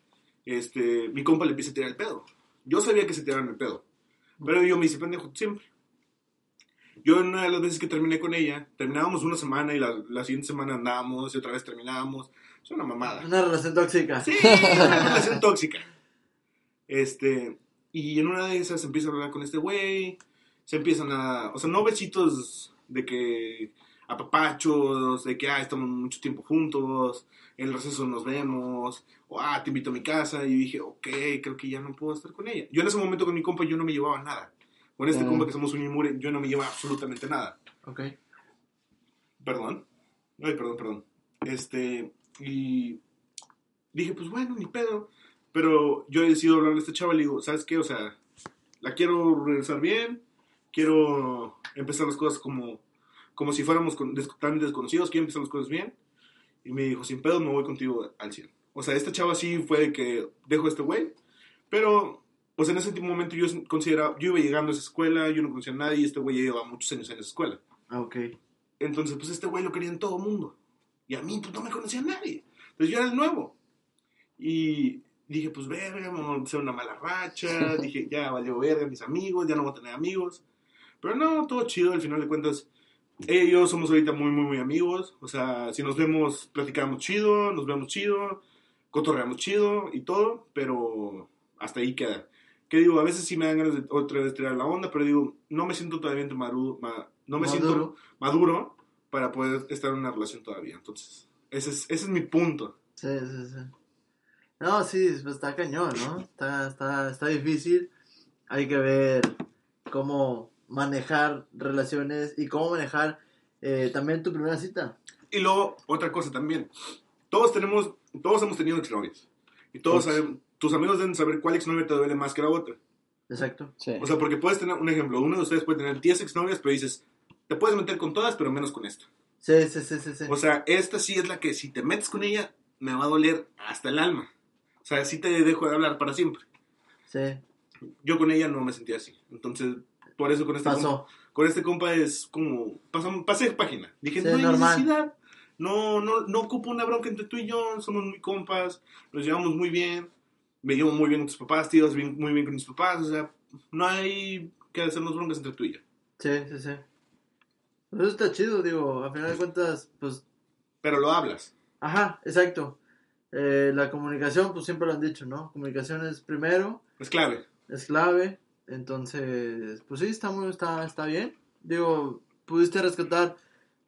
este, mi compa le empieza a tirar el pedo. Yo sabía que se tiraban el pedo, pero yo me hice pendejo siempre. Yo en una de las veces que terminé con ella, terminábamos una semana y la, la siguiente semana andábamos y otra vez terminábamos. Es una mamada. Una relación tóxica. Sí, una relación tóxica. Este, y en una de esas empieza a hablar con este güey, se empiezan a, o sea, no besitos de que apapachos, de que, ah, estamos mucho tiempo juntos, en el receso nos vemos, o, ah, te invito a mi casa, y dije, ok, creo que ya no puedo estar con ella. Yo en ese momento con mi compa yo no me llevaba nada. Con este compa que somos un imure, yo no me llevaba absolutamente nada. Ok. Perdón. Ay, perdón, perdón. Este, y dije, pues bueno, ni pedo. Pero yo he decidido hablarle a este chaval y digo, ¿sabes qué? O sea, la quiero regresar bien, quiero empezar las cosas como, como si fuéramos con, des- tan desconocidos, quiero empezar las cosas bien. Y me dijo, sin pedo, me voy contigo al 100. O sea, esta chava sí fue de que dejo a este güey, pero, sea, en ese último momento yo consideraba, yo iba llegando a esa escuela, yo no conocía a nadie y este güey ya llevaba muchos años en esa escuela. Ah, ok. Entonces, pues este güey lo quería en todo mundo. Y a mí, pues no me conocía nadie. Entonces yo era el nuevo. Y dije, pues verga, me voy a empezar una mala racha. dije, ya valió verga mis amigos, ya no voy a tener amigos. Pero no, todo chido, al final de cuentas. Ella y yo somos ahorita muy, muy, muy amigos. O sea, si nos vemos, platicamos chido, nos vemos chido, cotorreamos chido y todo, pero hasta ahí queda. Que digo, a veces sí me dan ganas de otra vez tirar la onda, pero digo, no me siento todavía maduro, ma- no me siento Maduro. maduro para poder estar en una relación todavía. Entonces, ese es, ese es mi punto. Sí, sí, sí. No, sí, pues está cañón, ¿no? Está, está, está difícil. Hay que ver cómo manejar relaciones y cómo manejar eh, también tu primera cita. Y luego, otra cosa también. Todos tenemos, todos hemos tenido exnovias. Y todos saben, tus amigos deben saber cuál exnovia te duele más que la otra. Exacto. Sí. O sea, porque puedes tener, un ejemplo, uno de ustedes puede tener 10 exnovias, pero dices, te puedes meter con todas, pero menos con esta. Sí, sí, sí, sí. sí. O sea, esta sí es la que si te metes con ella, me va a doler hasta el alma. O sea, sí te dejo de hablar para siempre. sí, Yo con ella no me sentía así. Entonces, por eso con este compa, pasó. con este compa es como, pasó, pasé página. Dije, Sí, no hay normal. necesidad. No, no, no ocupo una bronca entre tú y yo. Somos muy compas. Nos llevamos muy bien. Me llevo muy bien con tus papás, tíos, bien- muy bien con mis papás. O sea, no hay que hacernos broncas entre tú y yo. Sí, sí, sí. Pues Eso está chido, digo, a final de cuentas, pues, Pero lo hablas. ajá, exacto. Eh, la comunicación, pues siempre lo han dicho, ¿no? Comunicación es primero, Es clave. es clave, entonces, pues sí, está muy, está, está bien. Digo, pudiste rescatar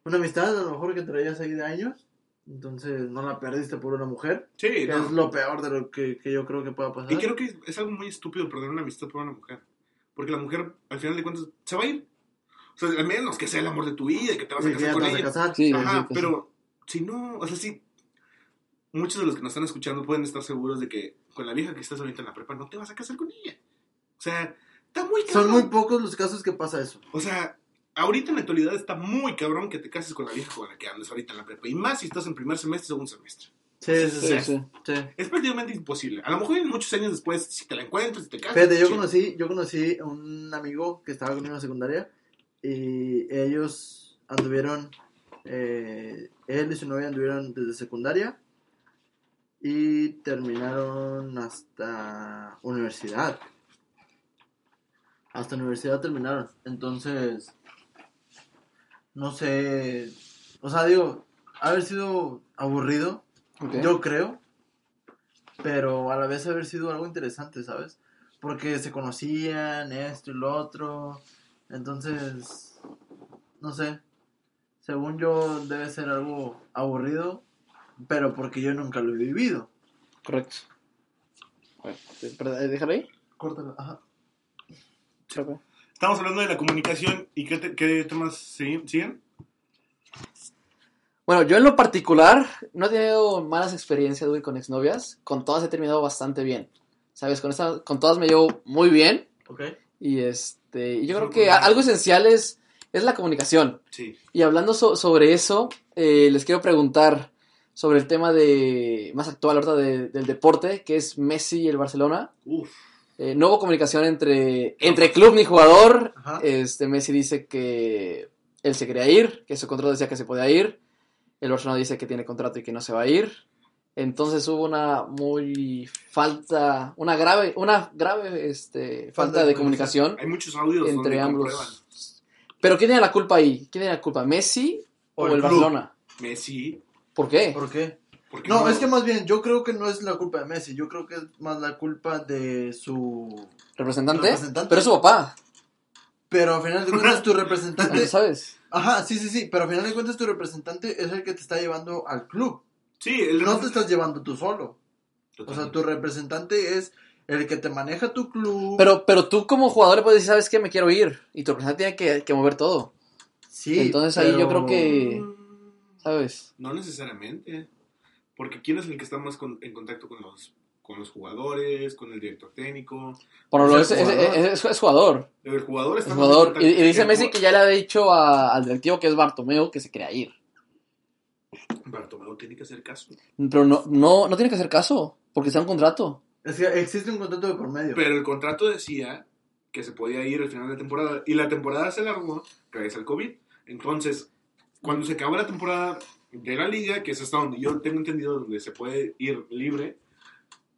una amistad, a lo mejor que traías ahí de años, entonces no la perdiste por una mujer, Sí, que no. es lo peor de lo que, que yo creo que pueda pasar. Y creo que es algo muy estúpido perder una amistad por una mujer. Porque la mujer, al final de cuentas, se va a ir. O sea, al menos que sea el amor de tu vida y que te vas a Sí, casar con te vas a ella. casar. Sí, Ajá, sí, sí. pero si no, o sea, sí. Muchos de los que nos están escuchando pueden estar seguros de que con la vieja que estás ahorita en la prepa no te vas a casar con ella. O sea, está muy cabrón. Son muy pocos los casos que pasa eso. O sea, ahorita en la actualidad está muy cabrón que te cases con la vieja con la que andas ahorita en la prepa. Y más si estás en primer semestre o segundo semestre. Sí, sí, sí. Sí, sí. sí. Es prácticamente imposible. A lo mejor en muchos años después, si te la encuentras, si te casas. Fíjate, yo chido. conocí, yo conocí a un amigo que estaba conmigo en la secundaria y ellos anduvieron, eh, él y su novia anduvieron desde secundaria y terminaron hasta universidad. Hasta universidad terminaron. Entonces, no sé, o sea, digo, haber sido aburrido, yo creo, pero a la vez haber sido algo interesante, ¿sabes? Porque se conocían, esto y lo otro, entonces, no sé, según yo debe ser algo aburrido, pero porque yo nunca lo he vivido. Correcto. Bueno, ¿eh, déjalo ahí. Córtalo, ajá. Ok. Estamos hablando de la comunicación y qué, te- qué temas siguen. Bueno, yo en lo particular no he tenido malas experiencias, güey, con exnovias. Con todas he terminado bastante bien. ¿Sabes? Con, esta- con todas me llevo muy bien. Ok. Y este, y yo creo que algo esencial es, es la comunicación. Sí. Y hablando so- sobre eso, eh, les quiero preguntar sobre el tema de más actual ahorita de- del deporte, que es Messi y el Barcelona. Uf. Eh, no hubo comunicación entre, entre club ni jugador. Ajá. Este, Messi dice que él se quería ir, que su contrato decía que se podía ir. El Barcelona dice que tiene contrato y que no se va a ir. Entonces hubo una muy falta, una grave, una grave este, falta, de comunicación Hay muchos audios entre donde ambos. comprueban. Pero ¿quién tiene la culpa ahí? ¿Quién tiene la culpa? ¿Messi o, O el. Barcelona? Messi. ¿Por qué? ¿Por qué? ¿Por qué No, es que más bien, yo creo que no es la culpa de Messi, yo creo que es más la culpa de su... ¿Representante? Representante. Pero es su papá. Pero al final de cuentas tu ¿tú representante... ¿Sabes? Ajá, sí, sí, sí, pero al final de cuentas tu representante es el que te está llevando al club. Sí, el No te estás llevando tú solo. O sea, tu representante es el que te maneja tu club. Pero, pero tú como jugador le puedes decir, ¿sabes qué? Me quiero ir. Y tu representante tiene que, que mover todo. sí, entonces ahí yo creo que- ¿Sabes? No necesariamente. Porque ¿quién es el que está más con- en contacto con los, con los jugadores, con el director técnico? Por lo Es es, el es, jugador. es- es jugador. El jugador Es está más en jugador. contacto- Y, y dice Messi que ya le había dicho a- al directivo que es Bartomeu que se quería ir. Bartomeu tiene que hacer caso. Pero no, no, no tiene que hacer caso. Porque está en contrato. Es que existe un contrato de por medio. Pero el contrato decía que se podía ir al final de la temporada. Y la temporada se largó gracias al COVID. Entonces, cuando se acabó la temporada de la liga, que es hasta donde yo tengo entendido donde se puede ir libre,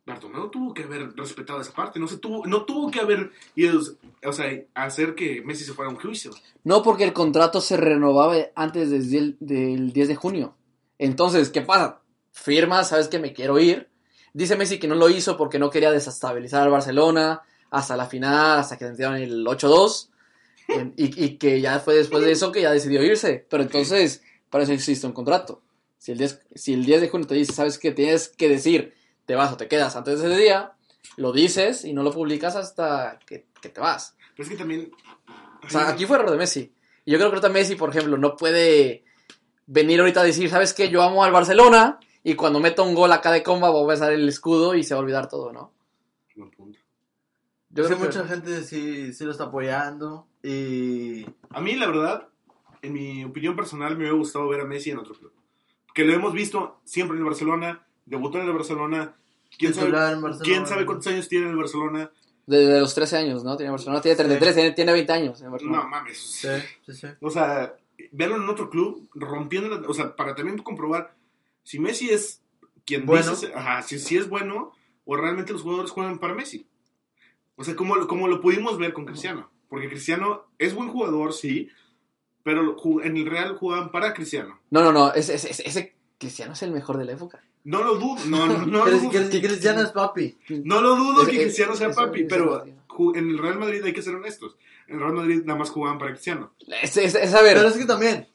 Bartomeu tuvo que haber respetado esa parte. No, se tuvo, no tuvo que haber ido, o sea, hacer que Messi se fuera a un juicio. No porque el contrato se renovaba antes desde el, del 10 de junio. Entonces, ¿qué pasa? Firma, sabes que me quiero ir. Dice Messi que no lo hizo porque no quería desestabilizar al Barcelona hasta la final, hasta que sintieron el 8-2. en- y, y que ya fue después de eso que ya decidió irse. Pero entonces, para eso existe un contrato. Si el 10, si el 10 de junio te dice, sabes que tienes que decir, te vas o te quedas antes de ese día, lo dices y no lo publicas hasta que, que te vas. Pero es que también... O sea, aquí fue error de Messi. Y yo creo que ahorita Messi, por ejemplo, no puede venir ahorita a decir, ¿sabes qué? Yo amo al Barcelona y cuando meto un gol acá de comba voy a besar el escudo y se va a olvidar todo, ¿no? Buen punto. Yo creo que- mucha gente sí, sí lo está apoyando y A mí, la verdad, en mi opinión personal, me hubiera gustado ver a Messi en otro club. Que lo hemos visto siempre en el Barcelona, debutó en el Barcelona. ¿Quién sabe, Barcelona. ¿Quién sabe cuántos años tiene en el Barcelona? Desde los 13 años, ¿no? Tiene Barcelona, tiene 33, tiene, tiene 20 años en Barcelona. No mames. sí, sí, sí. O sea, verlo en otro club, rompiendo, la- o sea, para también comprobar si Messi es quien Bueno. dice, ajá, si, si es bueno o realmente los jugadores juegan para Messi. O sea, como, como lo pudimos ver con Cristiano. Porque Cristiano es buen jugador, sí, pero en el Real jugaban para Cristiano. No, no, no, ese, ese, ese Cristiano es el mejor de la época. No lo dudo, no, no, no, lo dudo, que Cristiano es papi. no lo dudo Es- que es- Cristiano sea es- papi, es- pero en el Real Madrid hay que ser honestos. En el Real Madrid nada más jugaban para Cristiano. Es, es, es- a ver, Pero es que también.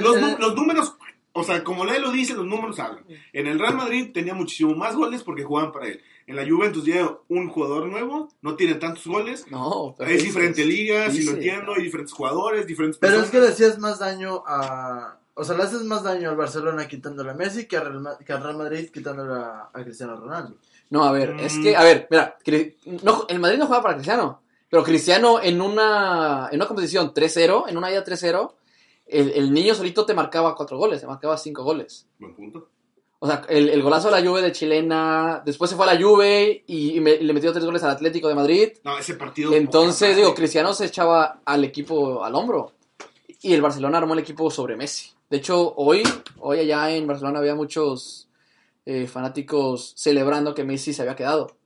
Los, los números, o sea, como él lo dice, los números hablan. En el Real Madrid tenía muchísimo más goles porque jugaban para él. En la Juventus llega un jugador nuevo, no tiene tantos goles. no. pero Es diferente liga, si lo entiendo, hay diferentes jugadores, diferentes Pero es que le hacías más daño a. O sea, le haces más daño al Barcelona quitándole a Messi que, a Real que al Real Madrid quitándole a, a Cristiano Ronaldo. No, a ver, es Mm. que, a ver, mira, no, el Madrid no juega para Cristiano, pero Cristiano en una, en una competición 3-0, en una ida 3-0, el, el niño solito te marcaba cuatro goles, te marcaba cinco goles. Buen punto. O sea, el, el golazo de la Juve de chilena, después se fue a la Juve y, y me- y le metió tres goles al Atlético de Madrid. No, ese partido. Entonces, digo. Cristiano se echaba al equipo al hombro. Y el Barcelona armó el equipo sobre Messi. De hecho, hoy, hoy allá en Barcelona había muchos eh, fanáticos celebrando que Messi se había quedado.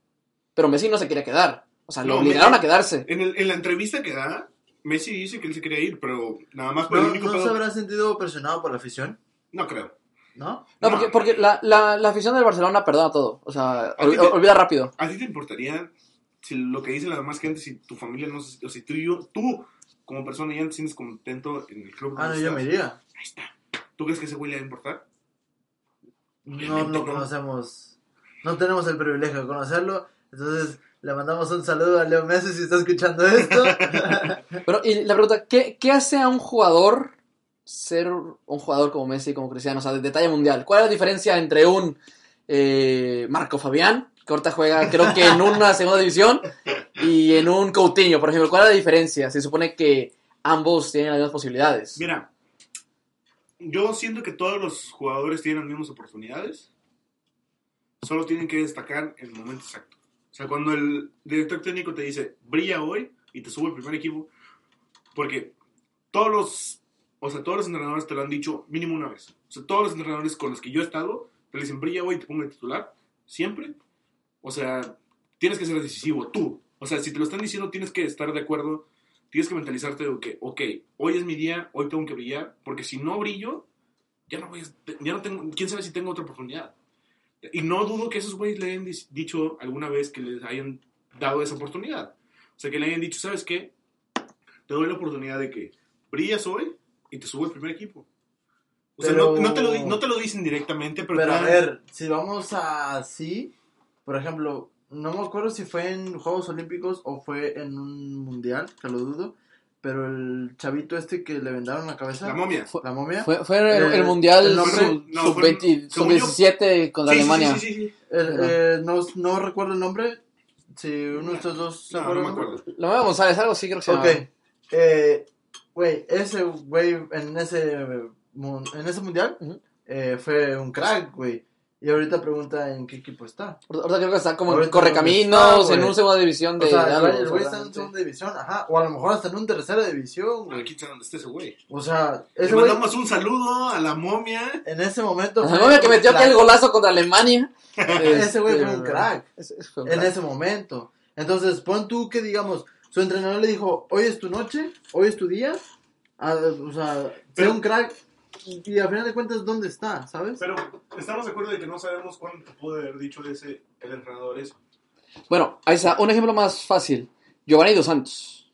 Pero Messi no se quería quedar. O sea, lo No, obligaron a quedarse. En, el- en la entrevista que da, Messi dice que él se quería ir, pero nada más por el ¿No, único ¿no pedo- se habrá sentido presionado por la afición? No creo. ¿No? No, No. porque, porque la, la, la afición del Barcelona perdona todo. O sea, olvida rápido. ¿A ti te importaría si lo que dice la demás gente, si tu familia no se- o si tú, y yo- tú como persona ya no te sientes contento en el club? Ah, no, donde yo me estás? iría. Ahí está. ¿Tú crees que ese güey le va a importar? No Obviamente lo no. conocemos. No tenemos el privilegio de conocerlo. Entonces, le mandamos un saludo a Leo Messi si está escuchando esto. Pero, y la pregunta, ¿qué, qué hace a un jugador ser un jugador como Messi, como Cristiano, o sea, de, de talla mundial? ¿Cuál es la diferencia entre un eh, Marco Fabián, que ahorita juega creo que en una segunda división, y en un Coutinho, por ejemplo? ¿Cuál es la diferencia? Se supone que ambos tienen las mismas posibilidades. Mira, yo siento que todos los jugadores tienen las mismas oportunidades. Solo tienen que destacar en el momento exacto. O sea, cuando el director técnico te dice, brilla hoy y te sube el primer equipo, porque todos los, o sea, todos los entrenadores te lo han dicho mínimo una vez. O sea, todos los entrenadores con los que yo he estado te dicen, brilla hoy y te pongo de titular, siempre. O sea, tienes que ser decisivo, tú. O sea, si te lo están diciendo, tienes que estar de acuerdo tienes que mentalizarte de que, ok, hoy es mi día, hoy tengo que brillar, porque si no brillo, ya no voy a, ya no tengo, quién sabe si tengo otra oportunidad. Y no dudo que esos güeyes le hayan dicho alguna vez que les hayan dado esa oportunidad. O sea, que le hayan dicho, ¿sabes qué? Te doy la oportunidad de que brillas hoy y te subo el primer equipo. O sea, no, no te lo, no te lo dicen directamente, pero, Pero a ver, si vamos así, por ejemplo, no me acuerdo si fue en Juegos Olímpicos o fue en un mundial, que lo dudo, pero el chavito este que le vendaron la cabeza, la momia. Fue- la momia, Fue, fue el, Eh, el Mundial el nombre- sub- no, sub- fue- 20 según yo- sub-17 contra Sí, sí, Alemania. Sí, sí, sí, sí. el- eh, no, no recuerdo el nombre, si uno de estos dos se No, no me acuerdo. La Maya González, algo así creo que se Ok, llama. eh, güey, ese güey en ese, mun- en ese mundial Ujú. eh, fue un crack, güey. Y ahorita pregunta en qué equipo está. Ahorita creo que está como en Correcaminos, no está, en güey. una segunda división O de, sea, de el güey- güey está en segunda división, ajá. O a lo mejor hasta en una tercera división, güey. ¿Quién sabe dónde está ese güey? O sea, Le ese güey mandamos un saludo a la momia. en ese momento. Fue momento que un metió aquel golazo contra Alemania. Ese güey este, fue un crack un en ese momento. Entonces, pon tú que digamos, su entrenador le dijo, hoy es tu noche, hoy es tu día. O sea, sea Pero- un crack. Y al final de cuentas, ¿dónde está? ¿Sabes? Pero estamos de acuerdo de que no sabemos cuánto pudo haber dicho ese, el entrenador eso. Bueno, ahí está. Un ejemplo más fácil. Giovanni Dos Santos.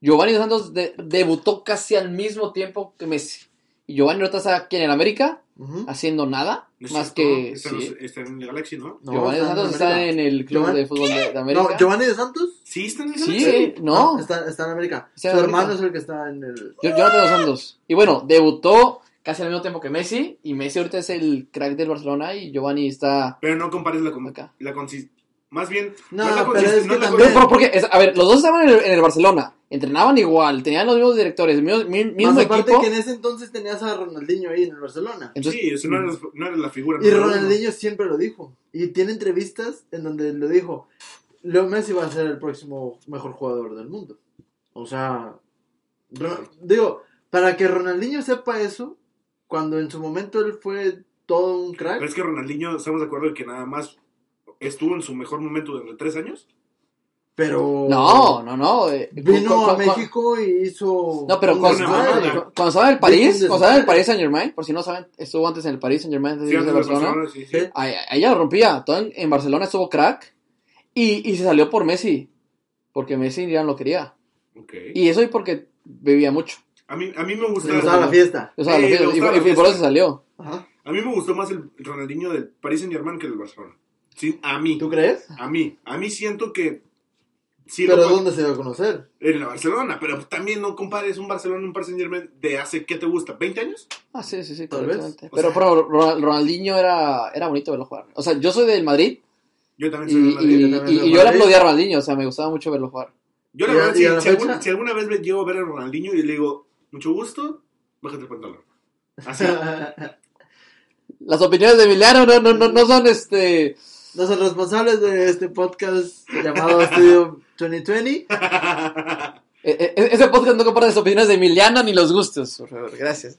Giovanni Dos Santos de- debutó casi al mismo tiempo que Messi. Y Giovanni ahorita está aquí en el América, Ujú. haciendo nada. ¿No es más cierto? que... Está, sí. en, los- está en el Galaxy, ¿no? No, Giovanni Dos está en Santos está en el club Giovanni- de fútbol de, de América. No, Giovanni de Santos. Sí, está en el Galaxy. Sí, no. Está, está en América. Está Su en hermano América. es el que está en el. Jonathan Dos Santos. Y bueno, debutó casi al mismo tiempo que Messi. Y Messi ahorita es el crack del Barcelona y Giovanni está Pero no compares la, con- acá. la consis- Más bien, No, la pero es no que la también- porque, es- a ver, los dos estaban en el, en el Barcelona. Entrenaban igual, tenían los mismos directores, mismo, mi- mismo Más aparte equipo. que en ese entonces tenías a Ronaldinho ahí en el Barcelona. Entonces, sí, eso no era, no era la figura. Y. Ronaldinho siempre lo dijo. Y tiene entrevistas en donde lo dijo. Leo Messi va a ser el próximo mejor jugador del mundo. O sea, digo, para que Ronaldinho sepa eso, cuando en su momento él fue todo un crack, Pero es que Ronaldinho, estamos de acuerdo de que nada más estuvo en su mejor momento durante tres años. pero no, no, no. eh, vino cu- a cu- México y hizo No, pero cuando, estaba en el París, cuando estaba en el. París Saint Germain, por si no saben, estuvo antes en el París Saint Germain, antes Sí, de Barcelona. Barcelona, sí, sí. Ahí, ahí ya lo rompía. Todo en, en Barcelona estuvo crack y, y se salió por Messi. Porque Messi ya no lo quería. Ok. Y eso y porque bebía mucho. A mí, a mí me gusta. Le gustaba la fiesta. O sea, Sí, lo- le y, gustaba y- la y por eso fiesta. salió. Ajá. A mí me gustó más el Ronaldinho del Paris Saint Germain que el del Barcelona. Sí, a mí. ¿Tú crees? A mí. A mí siento que. Sí, pero lo- ¿dónde se dio a conocer? En la Barcelona, pero también no compares un Barcelona y un Paris Saint Germain de hace, ¿qué te gusta? ¿20 años? Ah, sí, sí, sí, Tal correctamente. vez. O Pero, sea- pero Ronald- Ronaldinho era, era bonito verlo jugar. O sea, yo soy del Madrid Yo también y, soy de Madrid. y- yo también y- soy y del yo le Madrid. aplaudía a Ronaldinho. O sea, me gustaba mucho verlo jugar. Yo la Y a- verdad, y si, a la si fecha- algún- si alguna vez me llego a ver a Ronaldinho y le digo, mucho gusto, bájate el pantalón. Así. Las opiniones de Emiliano no, no, no, no son este. Los responsables de este podcast llamado Studio 2020. e- e- Ese podcast no compara las opiniones de Emiliano ni los gustos. Por favor, gracias.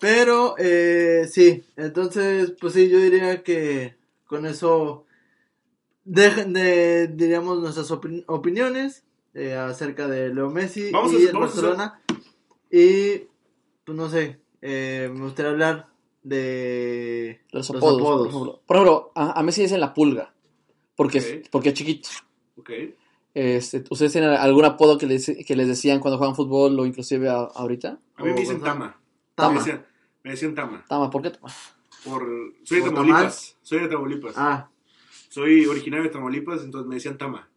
Pero, eh, sí, entonces, pues sí, yo diría que con eso dejen de, diríamos, nuestras opin- opiniones eh, acerca de Leo Messi Vamos a- y el vamos a hacer- Barcelona. Y, pues no sé, eh, me gustaría hablar de Los Los apodos. Por ejemplo, Por ejemplo, a, a Messi dicen la pulga. Porque, Ok. porque es chiquito. ok. Este, ¿Ustedes tienen algún apodo que les, que les decían cuando juegan fútbol o inclusive a- ahorita? A mí me dicen. Tama. Tama. Me decían, me decían Tama. Tama, ¿por qué Tama? Por, soy de ¿Por Tamaulipas. Soy de Tamaulipas. Ah, Soy originario de Tamaulipas, entonces me decían Tama.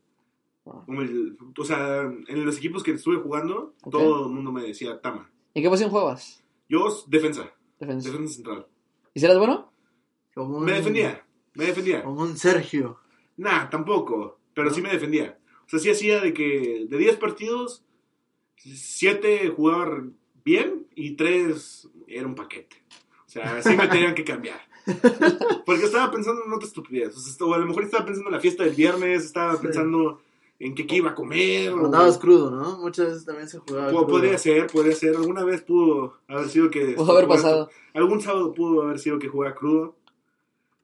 Como el- o sea, en los equipos que estuve jugando, todo el mundo me decía Tama. ¿En qué posición juegas? Yo, defensa. Defensa. Defensa central. ¿Y si eras bueno? como un, Me defendía. Me defendía. Como un Sergio. Nah, tampoco. Pero ¿No? sí me defendía. O sea, sí hacía de que de 10 partidos, 7 jugaba bien y 3 era un paquete. O sea, sí me tenían que cambiar. Porque estaba pensando en otra estupidez. O, sea, o a lo mejor estaba pensando en la fiesta del viernes, estaba Sí. pensando en que qué iba a comer. o- Andabas crudo, ¿no? Muchas veces también se jugaba crudo. podría ser, podría ser. Alguna vez pudo haber sido que... Pudo haber pasado. Algún sábado pudo haber sido que jugara crudo.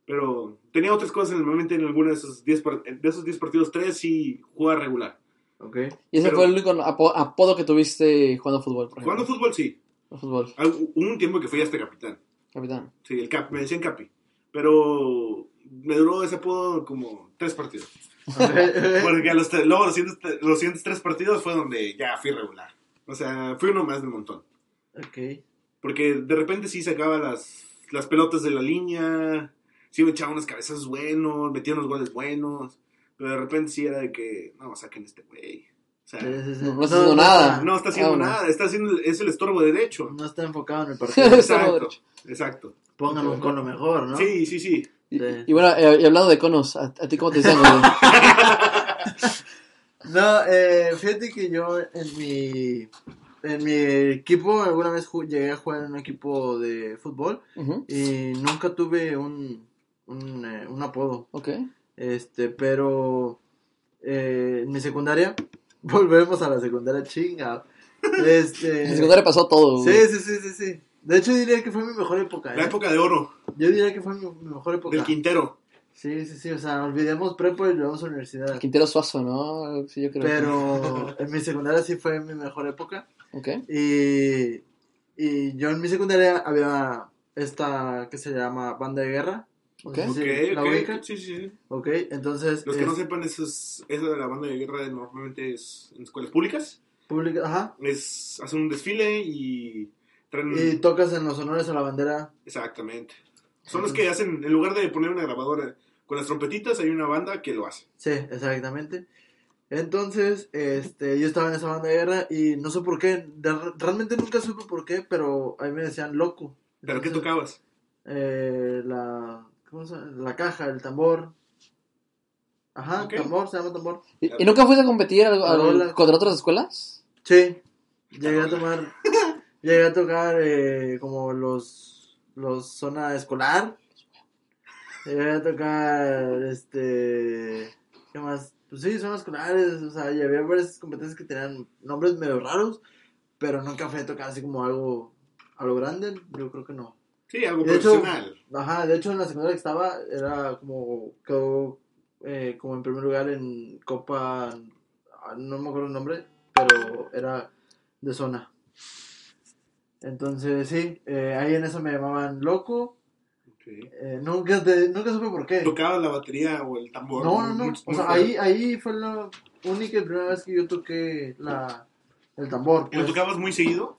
Pero tenía otras cosas en el momento en alguno de esos 10 par- de esos 10 partidos, 3 sí jugaba regular. Ok. Y ese Pero- fue el único apo- apodo que tuviste jugando fútbol, por ejemplo. Jugando fútbol sí. Fútbol, Hubo un tiempo que fui hasta capitán. capitán. Sí, el cap, me decían capi. Pero me duró ese apodo como 3 partidos. Porque a los, luego los siguientes, los siguientes 3 partidos fue donde ya fui regular. O sea, fui uno más del montón. ok. Porque de repente sí sacaba las, las pelotas de la línea, sí me echaba unos cabezazos buenos, metía unos goles buenos, pero de repente sí era de que, no, saquen este güey. O sea, Sí, sí, sí. No- no está haciendo nada. no está haciendo Ah, nada, está haciendo, es el estorbo derecho. No está enfocado en el partido. Exacto, exacto. Pónganlo con lo mejor, ¿no? Sí, sí, sí. Y, Sí. y bueno, eh, y hablando de conos, ¿a, a ti cómo te decían? güey? No, eh, fíjate que yo en mi en mi equipo alguna vez llegué a jugar en un equipo de fútbol y nunca tuve un un, eh, un apodo. Ok. Este, pero eh, en mi secundaria volvemos a la secundaria chinga. Este, En secundaria pasó todo. sí, sí, sí, sí, sí. De hecho diría que fue mi mejor época. La ¿eh? época de oro Yo diría que fue mi, mi mejor época. del Quintero. Sí, sí, sí, o sea, olvidemos prepo y luego a la universidad. Quintero Suazo, ¿no? Sí, yo creo. Pero en mi secundaria sí fue mi mejor época. Ok. Y, y yo en mi secundaria había esta que se llama banda de guerra. No Ok. sé Ok, si ¿La ok. ubican? Sí, sí, sí. Ok, entonces. Los que es no sepan, eso, es, eso de la banda de guerra normalmente es en escuelas públicas. pública, ajá. Es, hacen un desfile y traen... Y tocas en los honores a la bandera. Exactamente. Son los que hacen, en lugar de poner una grabadora con las trompetitas, hay una banda que lo hace. Sí, exactamente. Entonces, este, yo estaba en esa banda de guerra y no sé por qué, de- realmente nunca supe por qué, pero ahí me decían loco. ¿Pero qué Entonces, tocabas? Eh, la, ¿cómo se llama? La caja, el tambor. Ajá, Ok. tambor, se llama tambor. ¿Y, y nunca fuiste a competir al- al- Hola. contra otras escuelas? Sí, llegué a tomar, llegué a tocar eh, como los, los zona escolar. Llegué a tocar, este, ¿qué más? Pues sí, zonas escolares, o sea, y había varias competencias que tenían nombres medio raros, pero nunca fui a tocar así como algo a lo grande, yo creo que no. Sí, algo De hecho- profesional. Ajá, de hecho en la secundaria que estaba era como quedó eh, como en primer lugar en Copa, no me acuerdo el nombre, pero era de zona. Entonces sí, eh, ahí en eso me llamaban loco. Ok. eh, nunca, te- nunca supe por qué. ¿Tocabas la batería o el tambor? No, no, no. Muy- O muy sea, ahí, ahí fue la única y primera vez que yo toqué la, el tambor. ¿Y lo pues. tocabas muy seguido?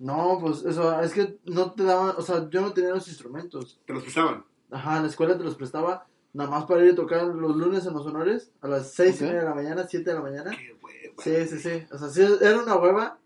No, pues eso, es que no te daban, o sea, yo no tenía los instrumentos. ¿Te los prestaban? Ajá, la escuela te los prestaba nada más para ir a tocar los lunes en los honores a las seis y Ok. media de la mañana, 7 de la mañana. Qué hueva. Sí, sí, sí. O sea, sí, era una hueva.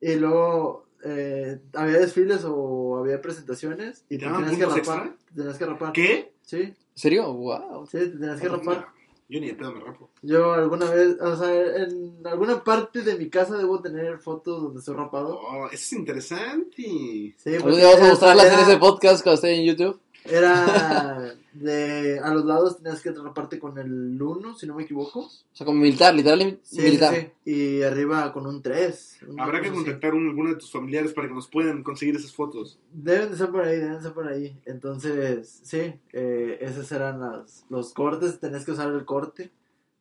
Y luego eh, había desfiles o había presentaciones y ¿Te tenías que rapar. extra? Te tenías que rapar. ¿Qué? Sí, ¿En serio? Wow. sí, te tenías que rapar. No, yo ni de pedo me rapo. Yo alguna vez, o sea, en alguna parte de mi casa debo tener fotos donde estoy rapado. Oh, eso es interesante. Sí, día vamos a era- mostrarlas en ese podcast cuando esté en YouTube. Era de a los lados tenías que raparte con el 1, si no me equivoco. O sea, como militar, literal Sí, militar. sí, sí. Y arriba con un 3. Habrá que contactar a un- alguno de tus familiares para que nos puedan conseguir esas fotos. Deben de ser por ahí, deben de ser por ahí. Entonces, sí, eh, esos eran las, los cortes. Tenías que usar el corte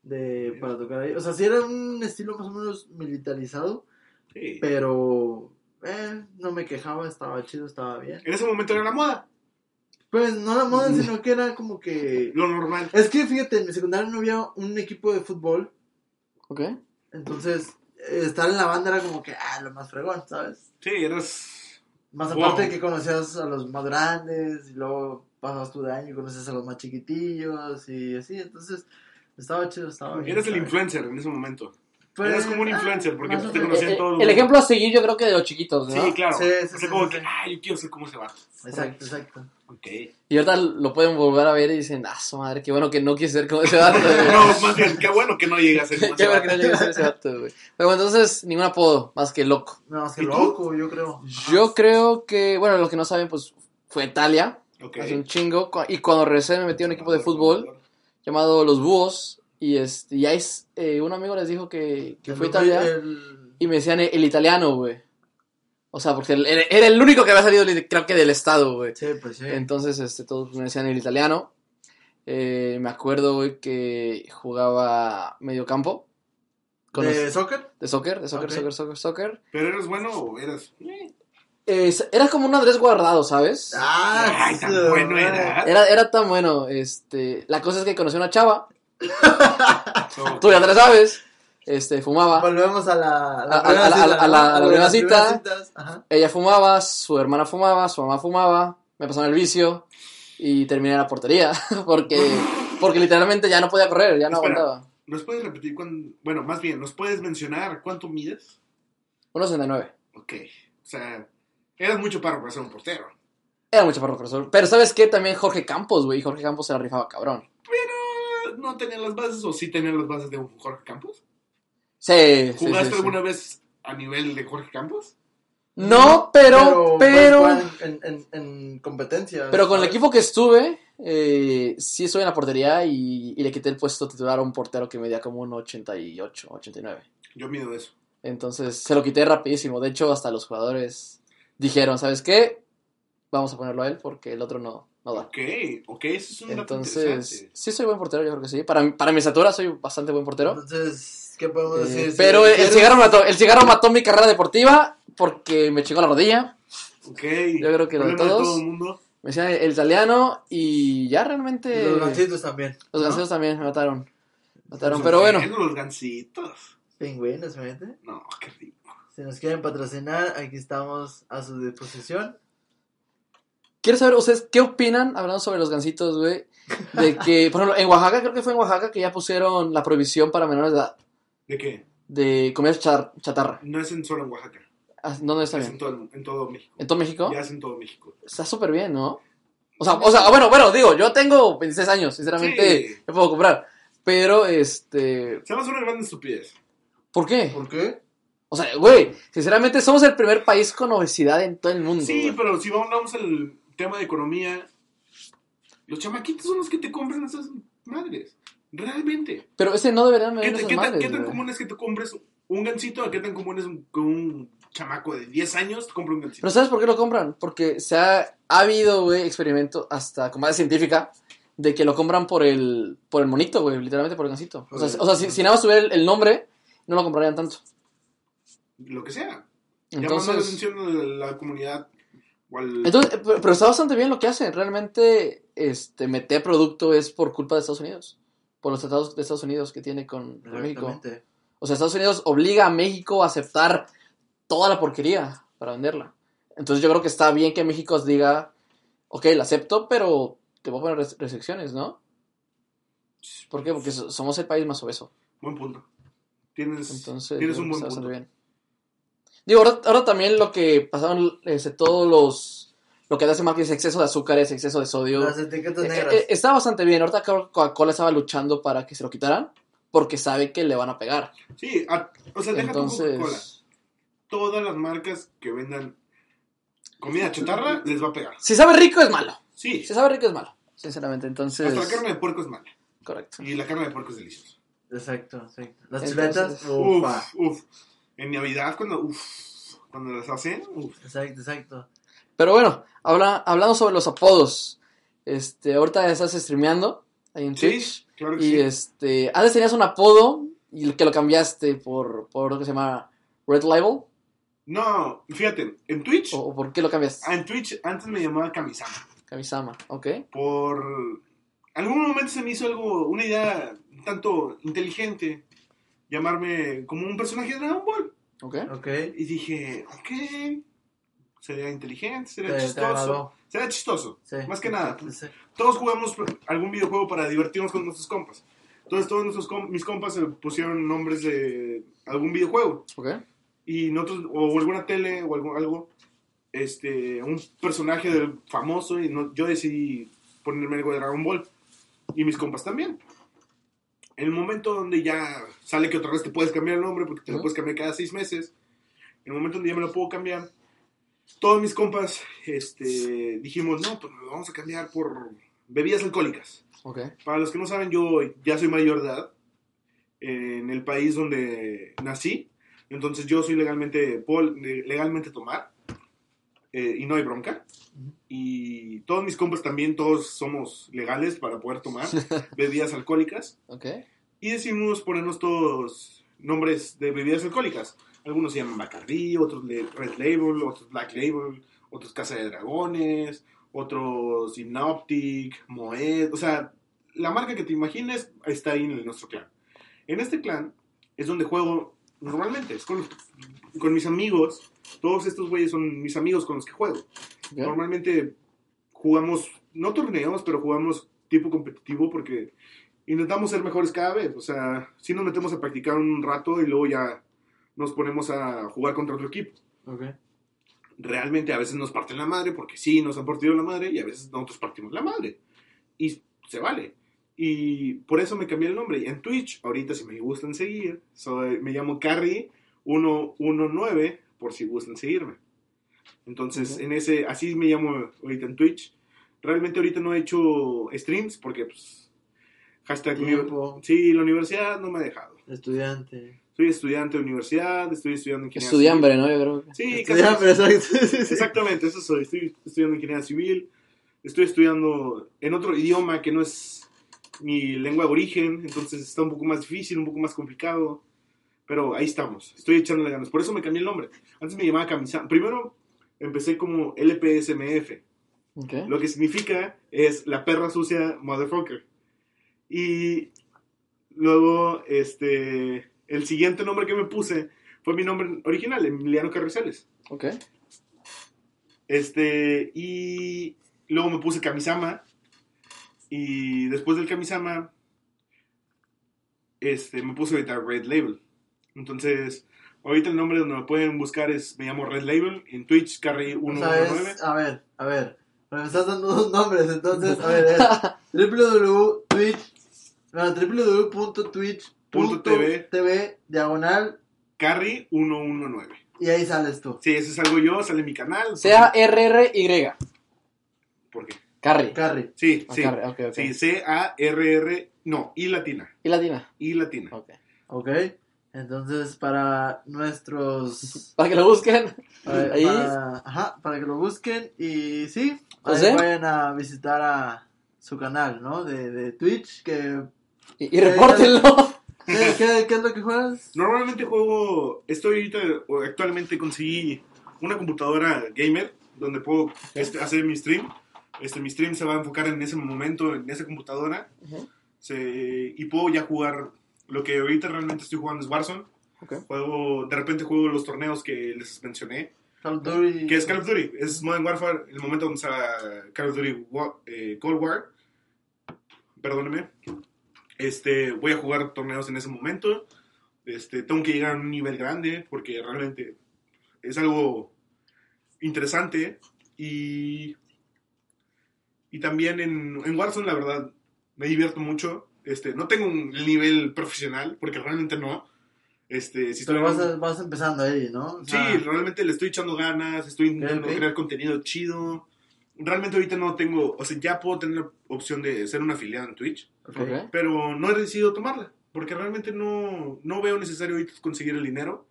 de, para tocar ahí. O sea, sí era un estilo más o menos militarizado, Sí. pero eh, no me quejaba, estaba chido, estaba bien. En ese momento era la moda, Pues no la moda, sino que era como que... lo normal. Es que fíjate, en mi secundaria no había un equipo de fútbol, Ok. entonces estar en la banda era como que, ah, lo más fregón, ¿sabes? Sí, eras. Más Wow. aparte de que conocías a los más grandes y luego pasas tu de año y conoces a los más chiquitillos y así, entonces estaba chido, estaba bien. Eras el influencer en ese momento. Pues, eras como un influencer porque más o te conocían Eh, todos los el ejemplo a seguir yo creo que de los chiquitos, ¿no? Sí, claro. Sí, sí, o sea, sí, como sí, que, sí. ah, yo quiero ser como se va. Exacto, exacto. Ok. Y ahorita lo pueden volver a ver y dicen, ah, su madre, qué bueno que no quise ser como ese vato, güey. No, más bien, qué bueno que no llegue a ser como Qué ese bueno que no llegué a ser ese vato, güey. Pero bueno, entonces, ningún apodo, más que loco. No, es que loco, yo creo. Yo creo que, bueno, los que no saben, pues fue Italia, Ok. hace un chingo. Y cuando regresé me metí a un equipo de fútbol llamado Los Búhos. Y, este, y ahí eh, un amigo les dijo que, que fue a Italia. el- Y me decían el, el italiano, güey. O sea, porque era, era el único que había salido, creo que del estado, güey. Sí, pues sí. Entonces, este, todos me decían el italiano. Eh, me acuerdo, güey, que jugaba medio campo. Con ¿De los- soccer? de soccer, de soccer, Ok. soccer, soccer, soccer. ¿Pero eres bueno o eras.? eh, era como un Andrés guardado, ¿sabes? Ah, Ay, tan bueno era. Era, era tan bueno. Este, la cosa es que conocí a una chava. tú ya te la sabes. Este, fumaba. Volvemos a la, A- a- a la- a la- a la- a la ¿no? primera cita. Ajá. Ella fumaba, su hermana fumaba, su mamá fumaba, me pasaron el vicio y terminé en la portería porque, porque literalmente ya no podía correr, ya no Espera. aguantaba. ¿Nos puedes repetir cuándo.? Bueno, más bien, ¿nos puedes mencionar cuánto mides? 1.69. Ok. O sea, eras mucho parro para ser un portero. Era mucho perro profesor. Pero ¿sabes qué? También Jorge Campos, güey. Jorge Campos se la rifaba cabrón. No tenían las bases o sí tenían las bases de un Jorge Campos. Sí, sí, sí, ¿Jugaste sí. alguna vez a nivel de Jorge Campos? No, pero, pero, en, en, en competencia. pero con el equipo que estuve, eh, sí estuve en la portería y, y le quité el puesto titular a un portero que medía como un 88, 89. Yo mido eso. Entonces se lo quité rapidísimo. De hecho, hasta los jugadores dijeron, ¿sabes qué? Vamos a ponerlo a él porque el otro no, no da. Ok, ok, eso es un dato Entonces, sí soy buen portero, yo creo que sí. Para, para mi estatura soy bastante buen portero. Entonces, ¿qué podemos Eh, decir? Si pero el, cigarro mató, el cigarro mató mi carrera deportiva porque me chingó la rodilla. Ok. Yo creo que lo de todos. todo el mundo. Me decían el, italiano y ya realmente Los gancitos también. los ¿no? ganseos también me mataron. Mataron, pero bueno. Los gancitos. Pingüinos, fíjate. No, qué rico. Si nos quieren patrocinar, aquí estamos a su disposición. Quiero saber, ustedes, ¿qué opinan, hablando sobre los gansitos, güey? De que, por ejemplo, en Oaxaca, creo que fue en Oaxaca que ya pusieron la prohibición para menores de edad ¿De qué? de comida char- chatarra. No es en solo en Oaxaca. Ah, ¿Dónde está Es en bien? todo, en todo México. ¿En todo México? Ya es en todo México. Está súper bien, ¿no? O sea, o sea, bueno, bueno, digo, yo tengo 26 años, sinceramente, Sí. me puedo comprar. Pero, este, Se llama una gran estupidez. ¿por qué? ¿Por qué? O sea, güey, sinceramente somos el primer país con obesidad en todo el mundo. Sí, güey. pero si vamos vamos al tema de economía, los chamaquitos son los que te compran esas madres. Realmente. Pero ese no deberían ¿Qué, esas qué madres, qué tan güey. común es que te compres un gancito? ¿A qué tan común es un, que un chamaco de 10 años te compre un gancito? Pero ¿sabes por qué lo compran? Porque se ha, ha habido, güey, experimentos hasta con base científica de que lo compran por el, por el monito, güey, literalmente por el gancito. O sea, o sea si, si nada más tuviera el, el nombre, no lo comprarían tanto. Lo que sea. Llamando la Entonces, atención de la comunidad. Al- entonces eh, pero, está bastante bien lo que hacen. Realmente, este, meter producto es por culpa de Estados Unidos. Por los tratados de Estados Unidos que tiene con, con México. O sea, Estados Unidos obliga a México a aceptar toda la porquería para venderla. Entonces yo creo que está bien que México os diga, ok, la acepto, pero te voy a poner res- restricciones, ¿no? ¿Por qué? Porque so- somos el país más obeso. Buen punto. Tienes, Entonces, tienes un buen punto. bastante bien. Digo, ahora, ahora también lo que pasaron, este, todos los... Lo que hace mal que es exceso de azúcares, exceso de sodio. Las etiquetas Eh, negras. eh, está bastante bien. Ahorita Coca-Cola estaba luchando para que se lo quitaran porque sabe que le van a pegar. Sí, a- o sea, deja tu Coca-Cola. Entonces... Todas las marcas que vendan comida chatarra les va a pegar. Si sabe rico es malo. Sí, Si sabe rico es malo, sinceramente. Entonces, hasta la carne de puerco es mala. correcto. Y la carne de puerco es deliciosa. Exacto, exacto. Las Entonces, chuletas, ufa. Uf, uf. En Navidad, cuando, uf, cuando las hacen, uf. Exacto, exacto. Pero bueno, habla, hablando sobre los apodos. Este, ahorita estás streameando ahí en Sí, Twitch. claro que y sí. este, antes tenías un apodo y que lo cambiaste por, por lo que se llama Red Label. No, fíjate, en Twitch, ¿O, o por qué lo cambiaste? ah, en Twitch antes me llamaba Kamisama. Kamisama, ok. Por algún momento se me hizo algo, una idea un tanto inteligente, llamarme como un personaje de Dragon Ball. Ok. Ok. Y dije, ok, sería inteligente, sería Te, chistoso. Sería chistoso, Sí. más que nada. Sí. Todos jugamos algún videojuego para divertirnos con nuestros compas. Entonces todos nuestros com- mis compas se pusieron nombres de algún videojuego. Ok. Y nosotros, o alguna tele, o algo, algo este, un personaje del famoso, y no- yo decidí ponerme algo de Dragon Ball. Y mis compas también. En el momento donde ya sale que otra vez te puedes cambiar el nombre, porque te lo Ujú. puedes cambiar cada seis meses, en el momento donde ya me lo puedo cambiar, todos mis compas este, dijimos, no, pues lo vamos a cambiar por bebidas alcohólicas. Ok. Para los que no saben, yo ya soy mayor de edad en el país donde nací. Entonces yo soy legalmente, puedo legalmente tomar eh, y no hay bronca. Y todos mis compas también, todos somos legales para poder tomar bebidas alcohólicas. Y decidimos ponernos todos nombres de bebidas alcohólicas. Algunos se llaman Bacardi, otros Red Label, otros Black Label, otros Casa de Dragones, otros Synoptic, Moet. O sea, la marca que te imagines está ahí en nuestro clan. En este clan es donde juego normalmente, es con, con mis amigos. Todos estos güeyes son mis amigos con los que juego. Ok. Normalmente jugamos, no torneos, pero jugamos tipo competitivo porque intentamos ser mejores cada vez. O sea, si nos metemos a practicar un rato y luego ya nos ponemos a jugar contra otro equipo. Realmente a veces nos parten la madre porque sí, nos han partido la madre y a veces nosotros partimos la madre. Y se vale. Y por eso me cambié el nombre. Y en Twitch, ahorita si me gustan seguir, soy, me llamo Carry119 por si gustan seguirme. Entonces, en ese, así me llamo ahorita en Twitch. Realmente ahorita no he hecho streams porque, pues, hashtag... Tiempo. uni- Sí, la universidad no me ha dejado. Estudiante. Soy estudiante de universidad, estoy estudiando ingeniería Estudiambre, ¿no? Yo creo que. civil. Sí, sí. Exactamente, eso soy. Estoy estudiando ingeniería civil. Estoy estudiando en otro idioma que no es mi lengua de origen. Entonces está un poco más difícil, un poco más complicado. Pero ahí estamos. Estoy echándole ganas. Por eso me cambié el nombre. Antes me llamaba Camisa. Primero empecé como LPSMF. Ok. Lo que significa es la perra sucia motherfucker. Y luego, este, el siguiente nombre que me puse fue mi nombre original, Emiliano Carrizales. Ok. Este, y luego me puse Kamisama. Y después del Kamisama, este, me puse ahorita Red Label. Entonces, ahorita el nombre donde me pueden buscar es, me llamo Red Label, en Twitch, O sea, Carry119. es- a ver, a ver. Me estás dando dos nombres, entonces, a ver, es www.twitch, no, www.twitch.tv diagonal Carry119. y ahí sales tú. Sí, ese salgo yo, sale mi canal. C-A-R-R-Y. ¿Por qué? Carry. Carry. Sí, Ah, sí. Ok. Sí, C-A-R-R, no, I latina. ¿Y latina? I latina. Ok. Ok. Entonces, para nuestros. Para que lo busquen. para, Ahí. para- ajá, para que lo busquen y sí, ahí vayan a visitar a su canal, ¿no? De, de Twitch. Que, Y, y repórtenlo. ¿qué, qué, qué es lo que juegas? Normalmente juego, estoy actualmente conseguí una computadora gamer donde puedo este, hacer mi stream. Este, mi stream se va a enfocar en ese momento, en esa computadora. Ujú. Se- y puedo ya jugar, lo que ahorita realmente estoy jugando es Warzone. Ok. Juego, de repente juego los torneos que les mencioné. Call of Duty. Que es Call of Duty, es Modern Warfare, el momento donde está Call of Duty eh, Cold War. Perdóneme. Este, voy a jugar torneos en ese momento. Este, tengo que llegar a un nivel grande porque realmente es algo interesante. Y, y también en, en Warzone, la verdad, me divierto mucho. Este, no tengo un nivel profesional porque realmente no. Este, si estoy Pero vas, a- vas empezando ahí, ¿no? O sea, Sí, realmente le estoy echando ganas, estoy intentando crear contenido chido. Realmente ahorita no tengo, o sea, ya puedo tener la opción de ser un afiliado en Twitch, ok. Ok. pero no he decidido tomarla, porque realmente no, no veo necesario ahorita conseguir el dinero,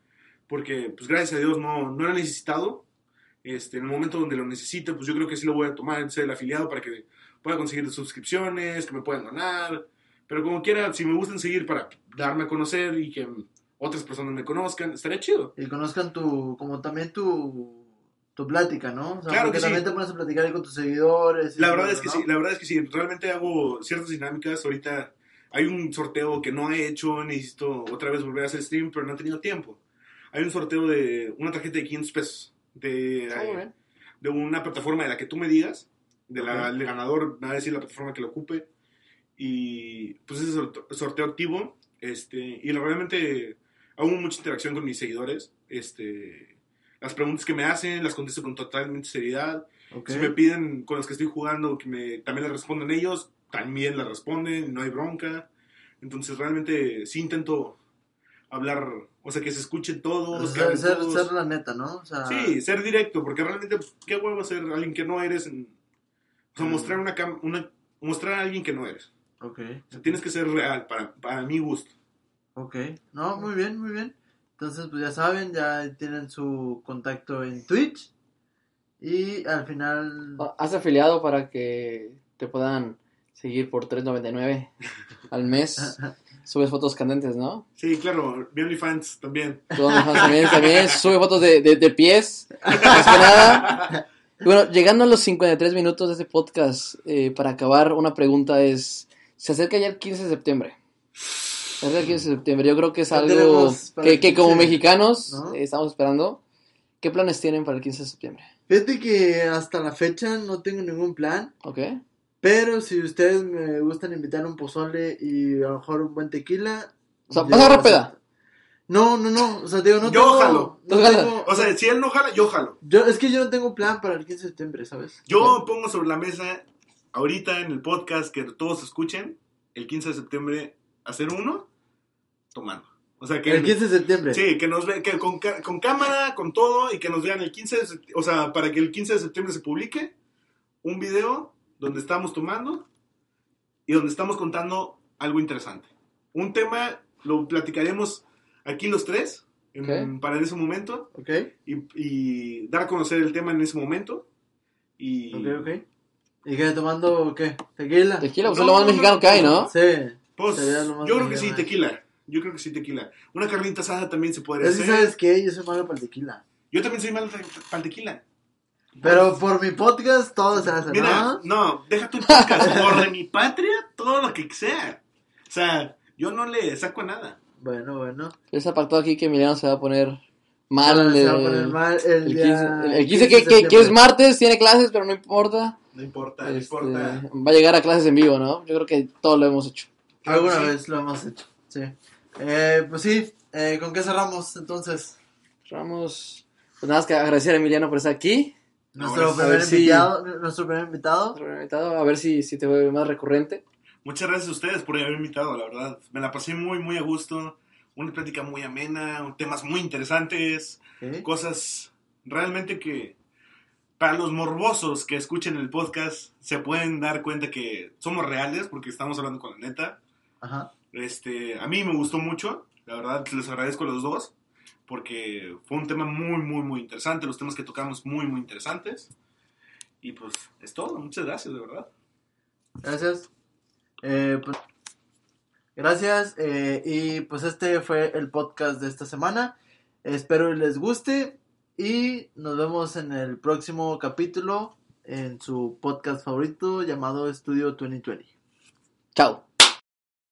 porque pues gracias a Dios no, no lo he necesitado. Este, en el momento donde lo necesite, pues yo creo que sí lo voy a tomar, ser el afiliado para que pueda conseguir suscripciones, que me puedan donar, pero como quiera, si me gustan seguir para darme a conocer y que otras personas me conozcan, estaría chido. Y conozcan tu, como también tu, tu plática, ¿no? O sea, Claro porque que también sí. te pones a platicar con tus seguidores. La todo verdad es que ¿no? sí, la verdad es que sí, realmente hago ciertas dinámicas. Ahorita hay un sorteo que no he hecho, necesito otra vez volver a hacer stream, pero no he tenido tiempo. Hay un sorteo de una tarjeta de 500 pesos de, de una plataforma de la que tú me digas, de la, Ok. el ganador, me va a decir la plataforma que lo ocupe. Y pues ese sorteo, activo, este, y realmente hago mucha interacción con mis seguidores. Este, las preguntas que me hacen las contesto con totalmente seriedad. Si me piden con los que estoy jugando que me, también les respondan ellos, también les responden, no hay bronca. Entonces realmente sí intento hablar, o sea, que se escuchen todos. que ser, ser, todos. ser la neta, ¿no? O sea, Sí, ser directo, porque realmente, pues, qué huevo ser alguien que no eres. en- o sea, Mm. mostrar, una, cam- una mostrar a alguien que no eres. Ok. O sea, tienes que ser real, para, para mi gusto. Ok. No, muy bien, muy bien. Entonces, pues ya saben, ya tienen su contacto en Twitch. Y al final. Haz afiliado para que te puedan seguir por 3.99 al mes. Subes fotos candentes, ¿no? Sí, claro, mi OnlyFans también. Tu OnlyFans también, también sube fotos de, de, de pies. Más que nada. Y bueno, llegando a los 53 minutos de este podcast, eh, para acabar, una pregunta es: se acerca ya el 15 de septiembre. Se acerca el 15 de septiembre. Yo creo que es algo que, que como 15, mexicanos ¿no? eh, estamos esperando. ¿Qué planes tienen para el 15 de septiembre? Fíjate que hasta la fecha no tengo ningún plan. ¿Ok? Pero si ustedes me gustan invitar un pozole y a lo mejor un buen tequila. O sea, ¿vas a agarrar peda? acepto. No, no, no. O sea, digo, no Yo tengo. jalo. no tengo- O sea, si él no jala, yo jalo. yo, es que yo no tengo plan para el 15 de septiembre, ¿sabes? Yo pongo sobre la mesa, ahorita en el podcast, que todos escuchen, el 15 de septiembre, hacer uno tomando. O sea, que, El 15 de septiembre. sí, que nos ve, que con, con cámara, con todo, y que nos vean el 15 de septiembre, o sea, para que el 15 de septiembre se publique un video donde estamos tomando y donde estamos contando algo interesante. Un tema lo platicaremos aquí los tres, en- Ok. para en ese momento, Ok, y, y dar a conocer el tema en ese momento. Y, ok, ok. ¿Y qué? ¿Tomando qué? ¿Tequila? Tequila, pues No, es lo más no, mexicano no, que hay, no. Sí. Pues, yo creo que sí, tequila. Yo creo que sí, tequila. Una carnita asada también se podría hacer. ¿sabes qué? Yo soy malo para el tequila. Yo también soy malo para el tequila. Pero por mi podcast todo se hace, Mira, ¿no? no, deja tu podcast. Por de mi patria, todo lo que sea. O sea, yo no le saco nada. Bueno, bueno. Es apartado aquí que Emiliano se va a poner mal. Se va a poner mal el, El día 15, el 15 15 que, que- que es martes, tiene clases, pero no importa. No importa, no Este, importa. va a llegar a clases en vivo, ¿no? Yo creo que todo lo hemos hecho. Alguna Sí. vez lo hemos hecho, sí. Eh, pues sí, eh, ¿con qué cerramos entonces? Vamos, pues nada más que agradecer a Emiliano por estar aquí. Nuestro primer si- invitado, nuestro primer invitado. por haber invitado, A ver si, si te vuelve más recurrente. Muchas gracias a ustedes por haberme invitado, la verdad. Me la pasé muy, muy a gusto. Una plática muy amena, temas muy interesantes, cosas realmente que para los morbosos que escuchen el podcast se pueden dar cuenta que somos reales porque estamos hablando con la neta. Ajá. Este, a mí me gustó mucho, la verdad les agradezco a los dos porque fue un tema muy, muy, muy interesante. Los temas que tocamos muy, muy interesantes. Y pues es todo, muchas gracias, de verdad. Gracias. Eh, pues, gracias. eh, y pues este fue el podcast de esta semana. Espero les guste. Y nos vemos en el próximo capítulo en su podcast favorito llamado Estudio 2020. Chao.